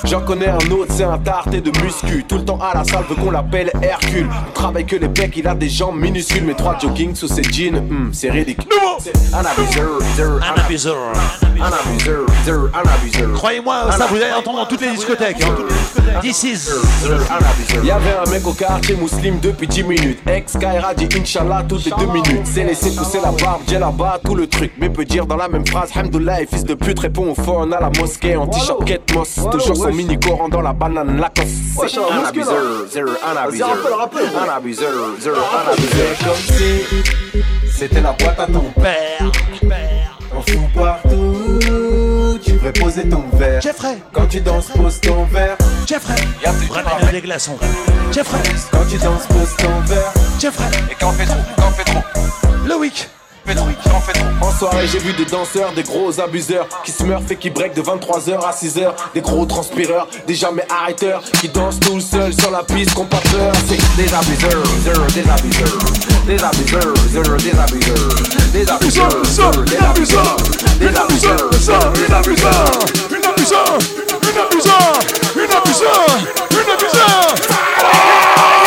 J'en connais un autre, c'est un tarté de muscu. Tout le temps à la salle, veut qu'on l'appelle Hercule. On travaille que les pecs, il a des jambes minuscules. Mais trois jogging sous ses jeans, hmm, c'est ridicule. C'est Un abuseur, un abuseur, un abuseur, un abuseur. Croyez-moi, ça vous allez entendre dans toutes les discothèques. hein. This is. Il y avait un mec au quartier musulman depuis 10 minutes. Ex Kaira dit Inch'Allah toutes les 2 minutes. C'est laissé pousser la barbe, j'ai là-bas tout le truc. Mais peut dire dans la même phrase Hamdoullah, fils de pute, répond au phone à la mosquée. En t-shirt Kate Toujours son mini coran dans la banane. C'est un abuseur, un abuseur, un abuseur, un abuseur. comme si c'était la boîte à ton père. T'en fous partout. Tu devrais poser ton verre. Jeffrey. Quand tu danses, pose ton verre. Jeffrey. Ramène des glaçons. Jeffrey. Quand tu danses, pose ton verre. Jeffrey. Et quand on fait trop, quand on fait trop, Le week. En soirée, j'ai vu des danseurs, des gros abuseurs qui se et qui break de 23h à 6h. Des gros transpireurs, des jamais arrêteurs qui dansent tout seuls sur la piste, qu'on pas peur. C'est des abuseurs, des abuseurs, des abuseurs, des abuseurs, des abuseurs, des abuseurs, des abuseurs, Une abuseur, une abuseur, une abuseur, une abuseur, une abuseur.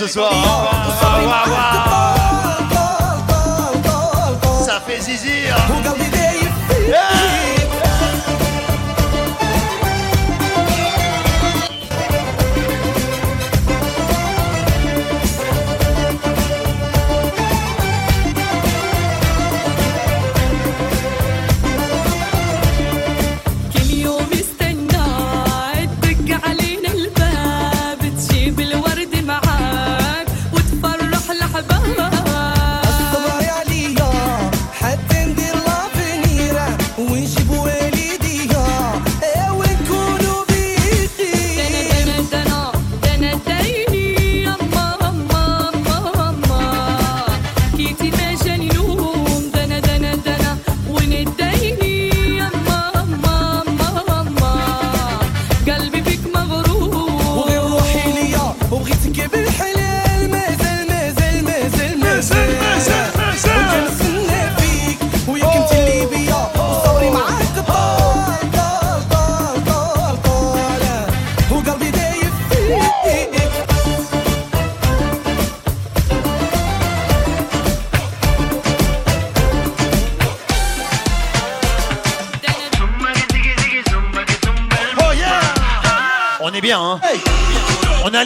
Ce soir.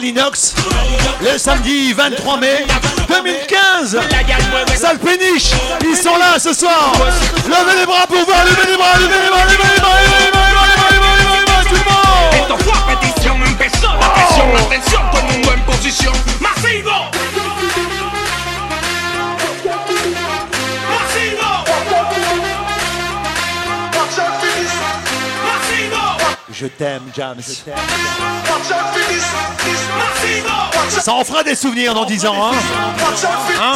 Le samedi 23 mai 2015. Sale péniche, ils sont là ce soir. Levez les bras pour voir, levez les bras, levez les bras, levez les bras, levez les bras, levez les bras, levez les bras, levez les bras, tout le monde. Esto fue a petición, empezó la presión, atención, todo el mundo en posición. Je t'aime, James. Ça en fera des souvenirs dans 10 ans, hein. Hein.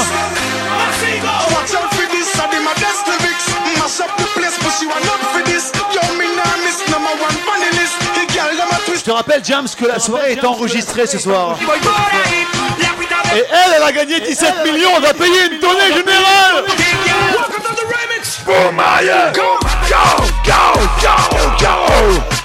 Je te rappelle, James, que la soirée est enregistrée ce soir. Et elle, elle a gagné 17 millions, on va payer une tournée générale. Welcome to the remix. Pour Maya Go, go, go, go, go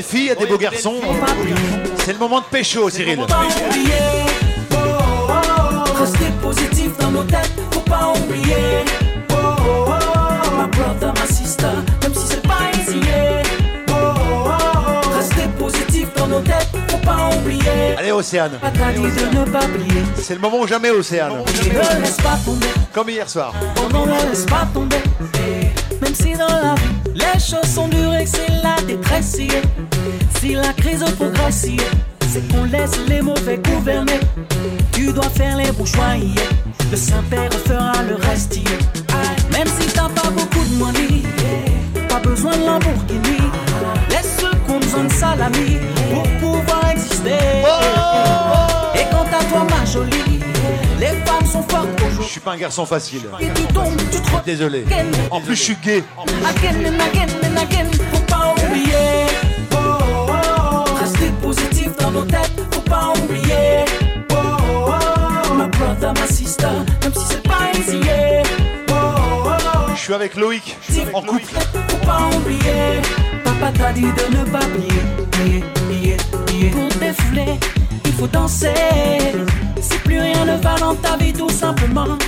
belles filles, il y a des beaux garçons. C'est le moment de pécho, Cyril. Oh, oh, oh. Rester positif dans nos têtes, faut pas oublier. Oh, oh, oh. My brother, my sister, même si c'est pas easy. yeah. Oh, oh, oh. Rester positif dans nos têtes, faut pas oublier. Allez, Océane. C'est le moment ou jamais, Océane. Ne laisse pas tomber. Comme hier soir. Oh non, ne laisse pas tomber. Même si dans la vie, les choses sont dures et que c'est la détresse. yeah. Si la crise progresse, c'est qu'on laisse les mauvais gouverner. Tu dois faire les yeah. Le Saint-Père fera le reste. yeah. Même si t'as pas beaucoup de money, yeah, pas besoin de Lamborghini. Laisse ceux qui ont besoin de salami pour pouvoir exister. Et quant à toi, ma jolie, les femmes sont fortes Je suis pas un garçon facile. et tu tombes, tu te Désolé. En plus, je suis gay. Again and again and again, dans nos têtes, faut pas oublier. Oh, oh, oh. My brother, my sister, même si c'est pas easy. yeah. Oh, oh, oh. Je suis avec Loïc, en couple. Faut pas oublier. Papa t'a dit de ne pas plier. plier, plier, plier. Pour défouler, il faut danser. Si plus rien ne va dans ta vie, tout simplement,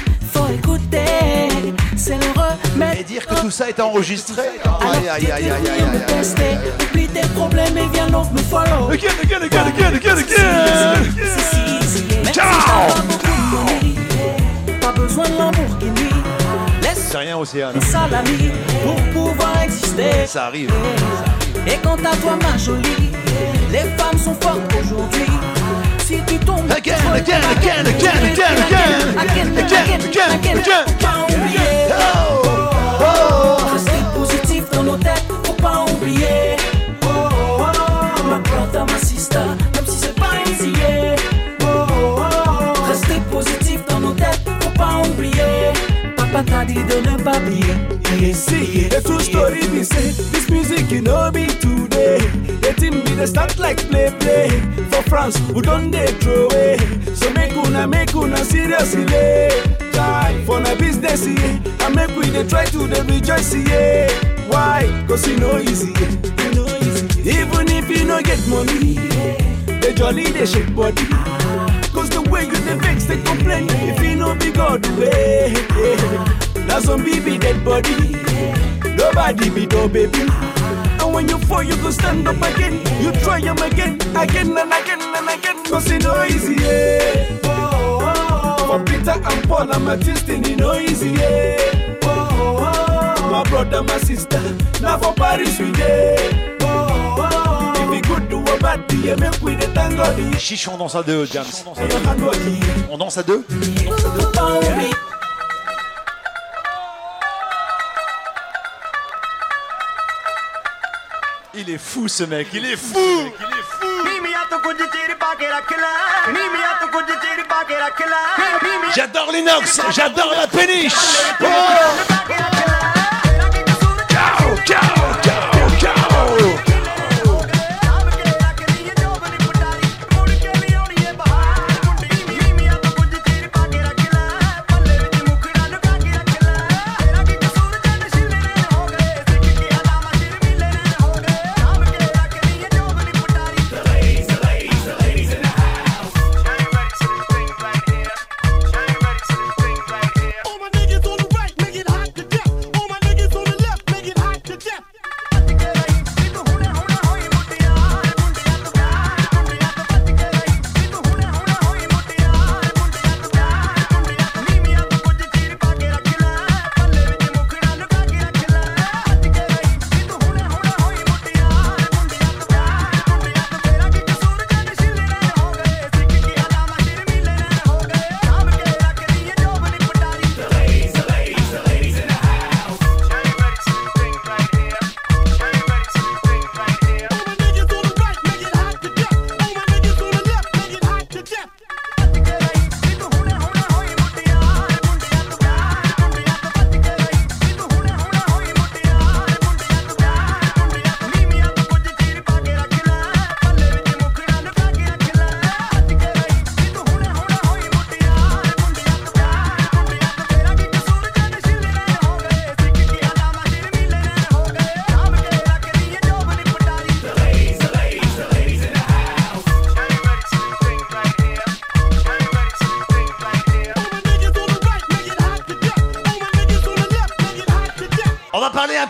C'est le remède. Et dire que tout ça est enregistré. Aïe, aïe, aïe, aïe, aïe, oublie tes problèmes et viens donc me follow. Again, again, again, again, again, again. Ciao. pas besoin de Lamborghini. C'est rien, Océane. salami pour pouvoir exister. Ça arrive. Et quant à toi, ma jolie, les femmes sont fortes aujourd'hui. Si tu tombes, Again, again, again, again, again, again. again, Again, again, again. Pas oublier. Oh, oh. Rester positif dans nos têtes, faut pas oublier. Oh, oh, oh. My brother, my sister, même si c'est pas easy. Oh, oh, oh. Rester positif dans nos têtes, faut pas oublier. Papa t'a dit de ne pas. You see, the true story this music you know be today. Thing be the start like play play for France who don't they throw away. So make una make una seriously. Try for na business yeah, and make we dey try to dey rejoice yeah. Why? Cause you know easy, you know easy. Even if you no get money, the jolly they shake body. Ah. Cause the way you dey vex they complain if you no be God way. Now some baby dead body, nobody be no baby. When you fall, you go stand up again. You try them again, again and again and again. Cause it no easy, yeah. Oh, oh, oh. For Peter and Paul and Matthew, it no easy, yeah. Oh, oh, oh. My brother, my sister, now for Paris we. Oh, oh, oh. If we good do a bad thing, yeah, make we yeah. Chiche, on danse à deux, James. On danse à deux Faut pas oublier. Il est fou ce mec, il est fou. Good jitty back J'adore l'inox, j'adore la péniche. Oh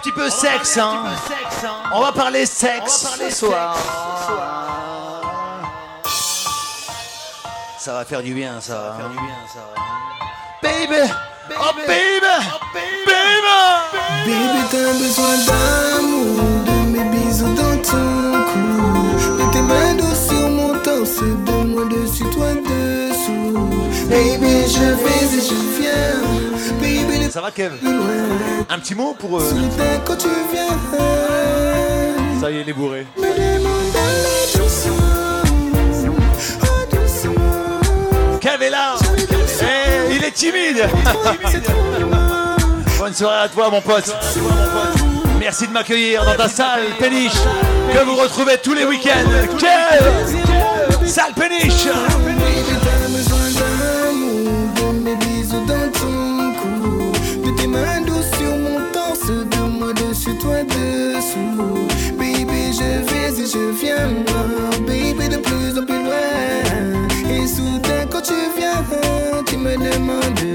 petit peu sexe, hein. On va parler sexe ce soir. Ça va faire du bien, ça. hein. Baby, oh baby, baby. Baby, t'as besoin d'amour, de mes bisous dans ton cou, de tes mains douces sur mon torse, de moi dessus, toi dessous. Baby, je vais et je viens. Ça va, Kev Un petit mot pour viens, Ça y est, les bourrés. Kev est là. Eh, il est timide. Bonne soirée à toi, mon pote. Merci de m'accueillir dans ta salle péniche que vous retrouvez tous les week-ends. Kev, salle péniche.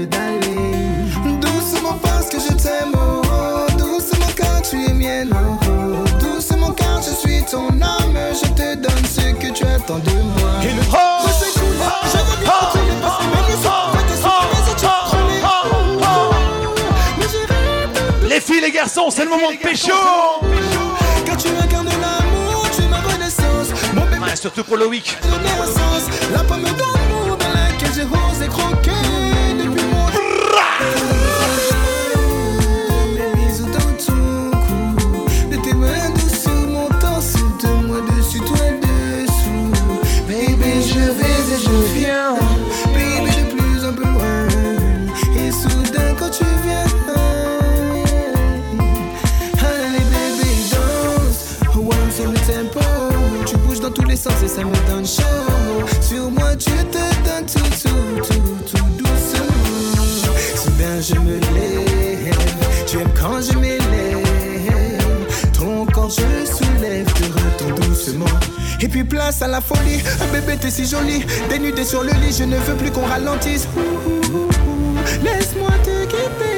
D'aller doucement parce que je t'aime, oh, oh, doucement quand tu es mienne, oh, oh, doucement quand je suis ton âme, je te donne ce que tu attends de moi. Et le je sais cool, je veux bien mes nuits et Les filles, les garçons, c'est le moment de pécho. Quand tu incarnes l'amour, tu es ma renaissance. Mon bébé, surtout pour sens. La pomme d'amour dans laquelle j'ai osé croquer. depuis sens et ça me donne chaud. Sur moi, tu te donnes tout, tout, tout, tout doucement. Soudain, je me lève, tu aimes quand je m'élève. Ton corps, je soulève, te retourne doucement. Et puis place à la folie, un bébé t'es si joli, dénudé sur le lit, je ne veux plus qu'on ralentisse. Laisse-moi te guider.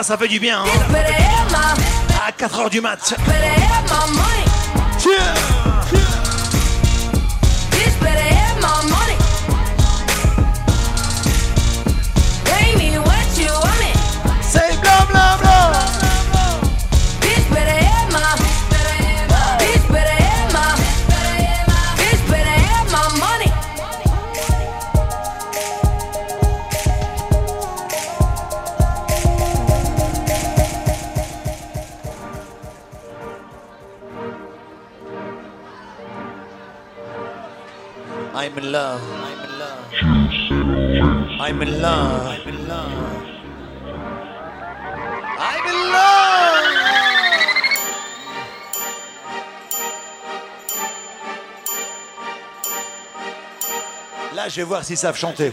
Ça, ça fait du bien. Hein. À 4h du mat. In love. I'm in love. I'm in love. I'm in love. I'm in love. Là, je vais voir s'ils savent chanter.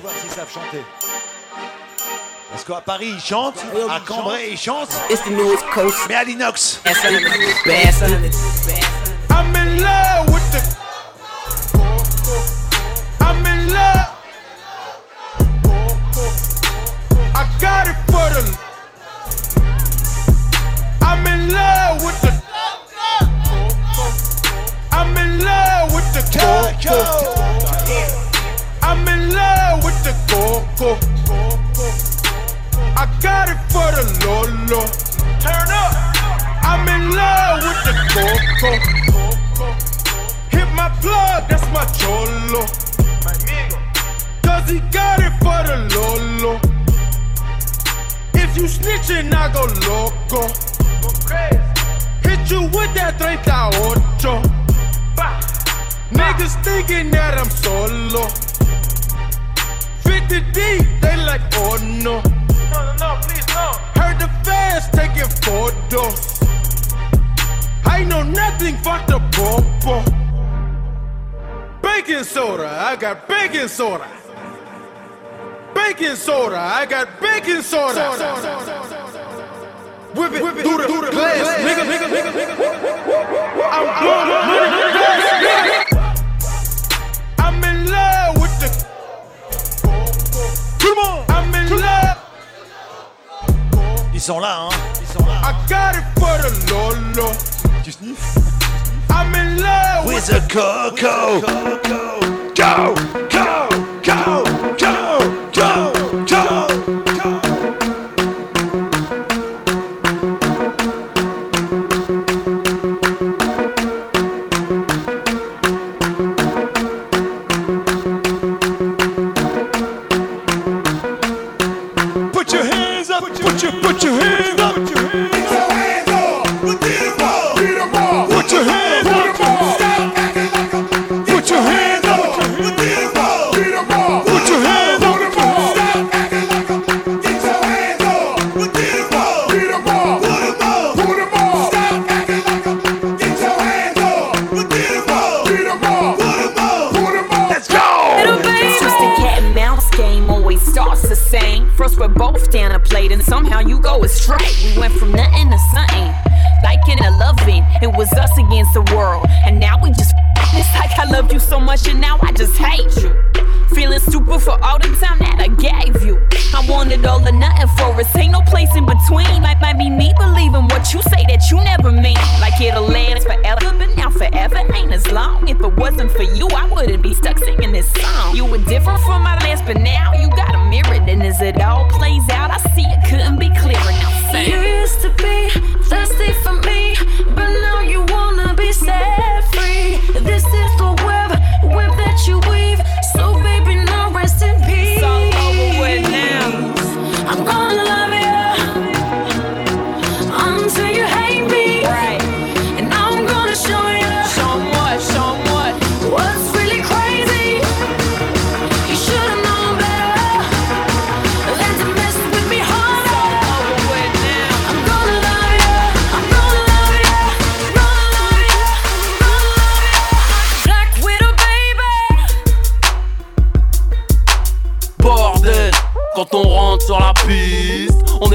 Parce qu'à Paris, ils chantent, à Cambrai, ils chantent. Mais à l'inox. I'm in love coco. I'm in love with the coco. I got it for the lolo. Turn up. I'm in love with the coco. Hit my plug, that's my cholo. My amigo. Cause he got it for the lolo. If you snitching, I go loco. Hit you with that 38. Niggas thinking that I'm solo. 50 deep, they like, oh no. No, no, no, please no. Heard the fans taking photos. I know nothing but the popo. Baking soda, I got baking soda. Baking soda, I got baking soda. Whip it, whip it through the, through the glass, nigga, nigga, nigga, nigga, nigga. I'm blowing up money, nigga. I'm Come on, I'm in love. Ils sont là, hein. I got it for the lolo. Tu sniffes I'm in love With the coco. Go, go, course, we're both down a plate, and somehow you go astray. We went from nothing to something, liking and loving. It was us against the world, and now we just. <laughs> It's like I love you so much, and now I just hate you. Feeling stupid for all the time that I gave you. I wanted all or nothing for us. Ain't no place in between. Might might be me believing what you say that you never mean. Like it'll last forever, but now forever ain't as long. If it wasn't for you, I wouldn't be stuck singing this song. You were different from my last, but now you got a mirror. And as it all plays out, I see it couldn't be clearer. Now sing. You used to be thirsty for me, but now you wanna be set free. This is the web, web that you weave.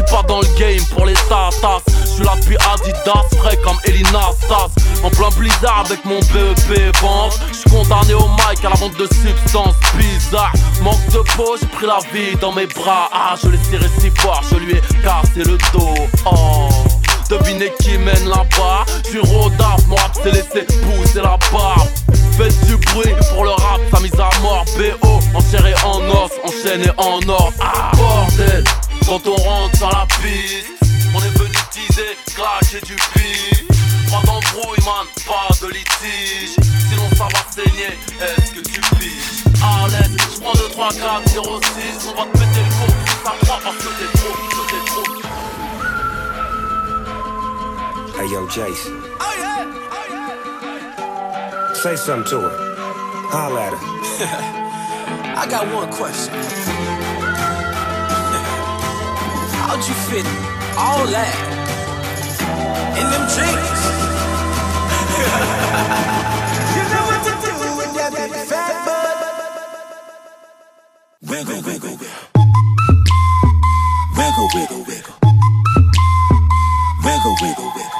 J'suis pas dans le game pour les tatas. J'suis là depuis Adidas, frais comme Elina Stas. En plein blizzard avec mon BEP vente J'suis condamné au mic à la vente de substances bizarres. Manque de peau, j'ai pris la vie dans mes bras. Ah, je l'ai serré si fort, je lui ai cassé le dos. Oh. Devinez qui mène là-bas. Rodaf, mon rap s'est laissé pousser la barbe Faites du bruit pour le rap, sa mise à mort. BO, en en os, enchaîné en or. Ah, bordel quand on rentre sur la piste, on est venu teaser, clasher du pif. Pas d'embrouille, man, pas de litige. Sinon ça va saigner, est-ce que tu piges? À l'aise, j'prends 2, 3, 4, 0, 6. On va te péter le con, ça croit parce que t'es trop, que t'es trop. Hey yo, Jace. Say something to her. Holla at her. <laughs> I got one question. How'd you fit all that in them jeans? <laughs> You know what to do with that big fat butt. Wiggle, wiggle, wiggle. Wiggle, wiggle, wiggle. Wiggle, wiggle, wiggle.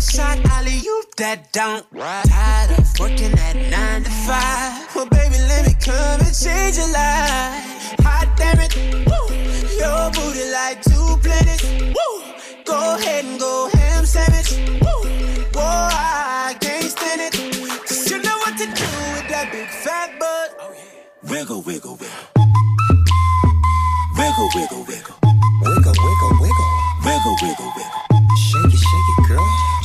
a shot, alley you that don't. Tired of working at nine to five. Well, baby, let me come and change your life. Hot damn it, woo. Your booty like two planets. Woo. Go ahead and go ham sandwich. Woo. Whoa, I can't stand it. Cause you know what to do with that big fat butt. Oh, wiggle, wiggle, wiggle. Wiggle, wiggle, wiggle. Wiggle, wiggle, wiggle. Wiggle, wiggle, wiggle. Shake it, shake it, girl.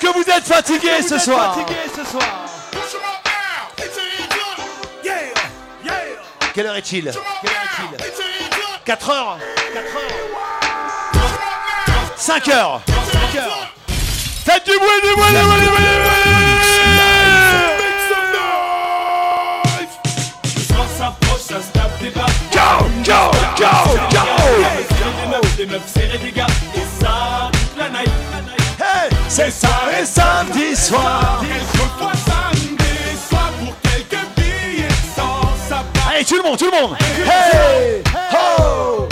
Que vous êtes fatigués ce soir Quelle heure est-il 4 heures 5 heures Faites du bruit, du bruit, du bruit, du bruit, du Ce soir s'approche, ça se tape des barres. Go, go, go, go. Des meufs, des meufs, serrer des gars. Et ça, toute la night. C'est soirée samedi soir. Quelquefois samedi soir pour quelques billets sans ça. Allez, tout le monde, tout le monde. Hey, ho.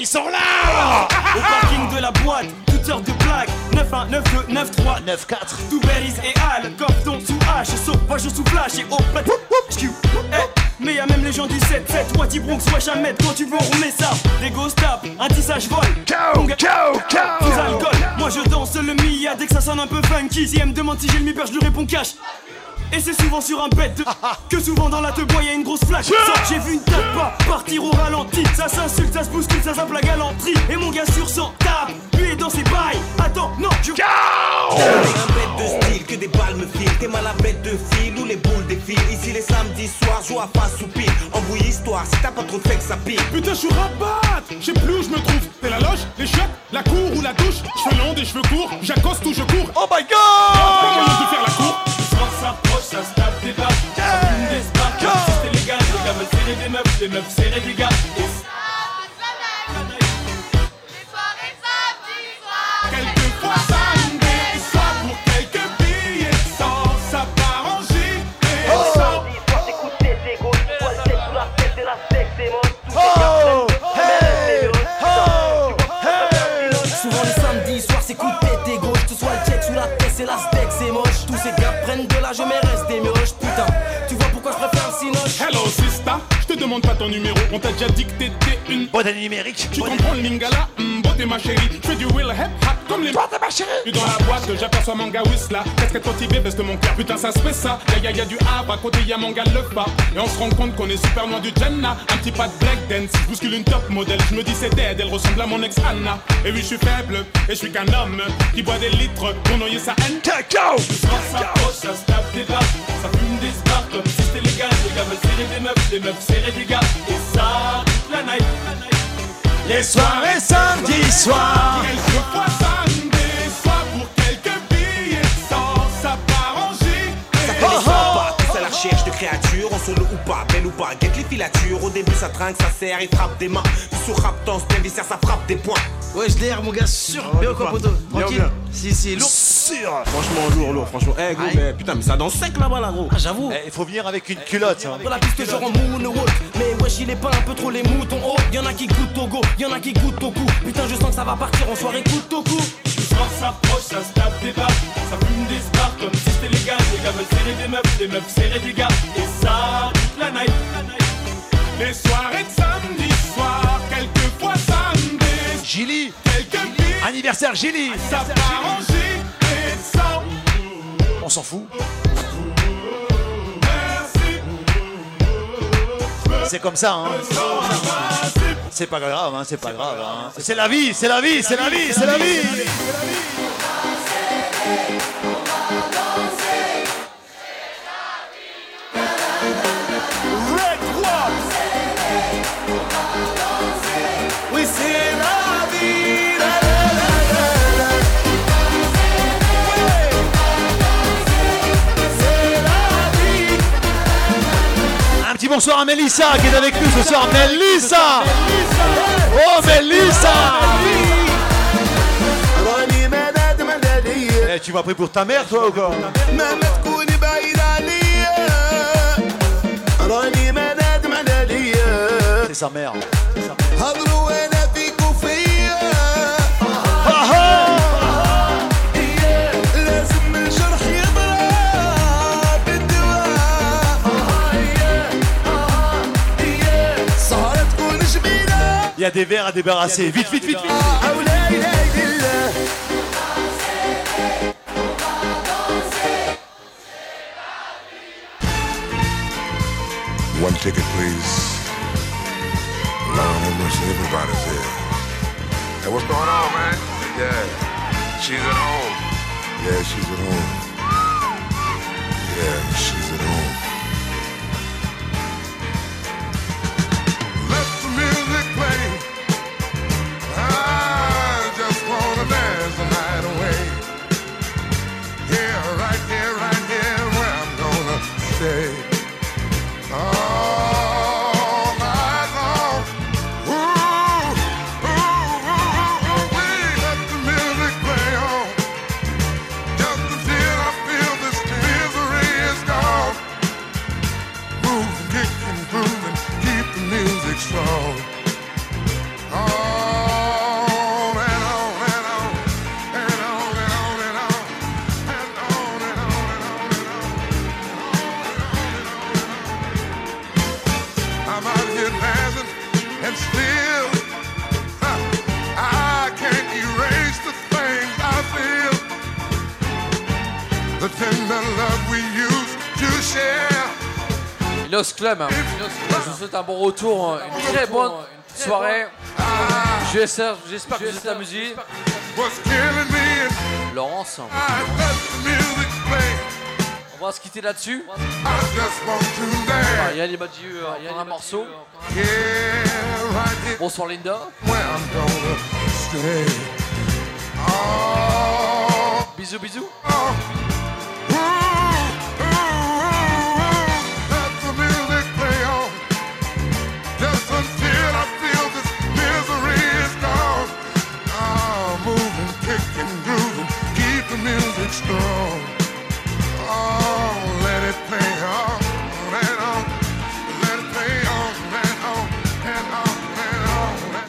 Ils sont là Au parking de la boîte, toutes sortes de plaques 9-1, 9-2, 9-3, 9-4 Doubellis et Al, Copton sous H Sauvage sous flash et au plat Mais y'a même les gens du 7-7 Wati Bronx, wesh mètre Quand tu veux on remet ça. Des ghost tap, un tissage vol. Ciao, ciao, ciao. Sous alcool, moi je danse le Mia Dès que ça sonne un peu funky. Si elle me demande si j'ai le mi je lui réponds cash et c'est souvent sur un bête de <laughs> que souvent dans la te bois y a une grosse. Sort, J'ai vu une tape pas partir au ralenti. Ça s'insulte, ça se bouscule, ça zappe la galanterie. Et mon gars sur 100 tape, lui est dans ses bails. Attends, non, je. un bête de style, que des balles me filent. T'es mal à bête de fil ou les boules défilent. Ici les samedis soirs, joue à face soupir. Embrouille histoire, si t'as pas trop de fait que ça pire. Putain, je suis rabat Je sais plus où je me trouve. C'est la loge, les chiottes, la cour ou la douche. Cheveux longs, des cheveux courts. J'accoste ou je cours. Oh my god Pas moyen de faire la cour. Ce soir s'approche, ça se tape des des sparks. C'était légal. Les gars veulent serrer des meufs, les meufs serrer des gars. Et Quelquefois samedi l'âge mais restent des mioches Putain. Tu vois pourquoi je préfère le cinoche Hello sister, je te demande pas ton numéro, on t'a déjà dit que t'étais une bonne numérique. Tu comprends le lingala, hum, beauté ma chérie, je fais du will hip hop comme les Beauté ma chérie. Puis dans la boîte, j'aperçois mon gars Whistla, casquette motivée, baisse de mon cœur, putain ça se fait ça, y'a y'a y'a du Havre, à côté y'a mon gars le pas, et on se rend compte qu'on est super loin du Jenna, un petit pas de break dance, je bouscule une top modèle, je me dis c'est dead, elle ressemble à mon ex Anna, et oui je suis faible, et je suis qu'un homme, qui boit des litres. Pour noyer sa haine, Go soir s'approche, ça se tape des barres. Ça fume des sparks comme si c'était légal. Les gars veulent serrer des meufs, les meufs serrer des gars. Et ça, toute la night. Les soirées samedi soir recherche de créatures, en solo ou pas, belle ou pas, guette les filatures. Au début ça trinque, ça serre, il frappe des mains. Puis sur rap danse, bien viscère, ça frappe des points. Ouais je l'air mon gars sûr Bien ou quoi poto Tranquille bien. Si si lourd Sûr Franchement lourd, lourd, franchement. Eh gros, Aïe. mais putain, mais ça danse sec là-bas là gros. Ah j'avoue Eh, Il faut venir avec une culotte. hein. Pour la piste genre en moonwalk Mais wesh il est pas un peu trop les moutons Oh y'en a qui goûtent au go Y'en a qui goûtent au cou Putain je sens que ça va partir en soirée coup au cou Soir s'approche, ça se tape des barres. Ça fume des sparks comme si c'était légal. Les gars veulent serrer des meufs, les meufs serrer des gars. Et ça, toute la night. Les soirées de samedi soir, quelquefois samedi Gilly Quelques Anniversaire Gilly ça part en sans On s'en fout. C'est comme ça, hein. C'est pas grave, hein, c'est pas grave. Hein. C'est la vie, c'est la vie, c'est la vie, c'est la vie. bonsoir à qui est avec nous ce soir. Mélissa Oh Mélissa eh, Tu m'as pris pour ta mère toi ou quoi C'est sa mère. a des verres à débarrasser. Vite, vite, vite, vite. One ticket, please. Lord have everybody's here. Hey, what's going on, man? Yeah, she's at home. Yeah, she's at home. Yeah, she Hein. je vous souhaite un bon retour, hein. une très bonne soirée. J'espère que vous êtes amusés. Laurence. On va se quitter là-dessus. Il m'a dit encore un morceau. Bonsoir Linda. Bisous bisous.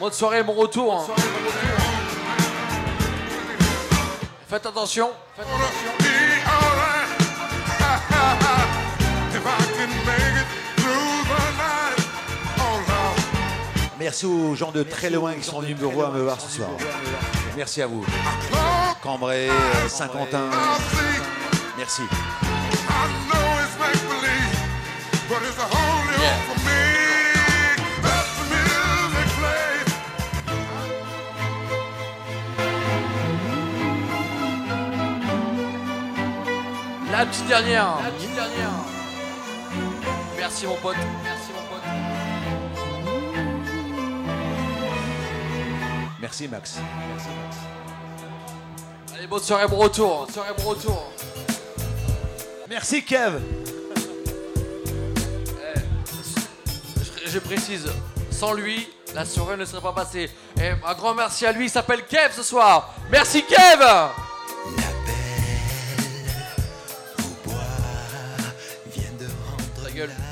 Bonne soirée, bon retour. hein. Faites attention. Faites attention. The night. Oh. Merci aux gens de très loin qui sont venus me voir, me voir ce soir. Merci à vous. Cambrai, euh, Saint-Quentin. Merci. La petite dernière. La petite dernière. Merci mon pote. Merci mon pote. Merci Max. Allez, bonne soirée, bon retour. Soirée, bon retour. Merci Kev. Je, je précise, sans lui, la soirée ne serait pas passée. Et un grand merci à lui, il s'appelle Kev ce soir. Merci Kev good.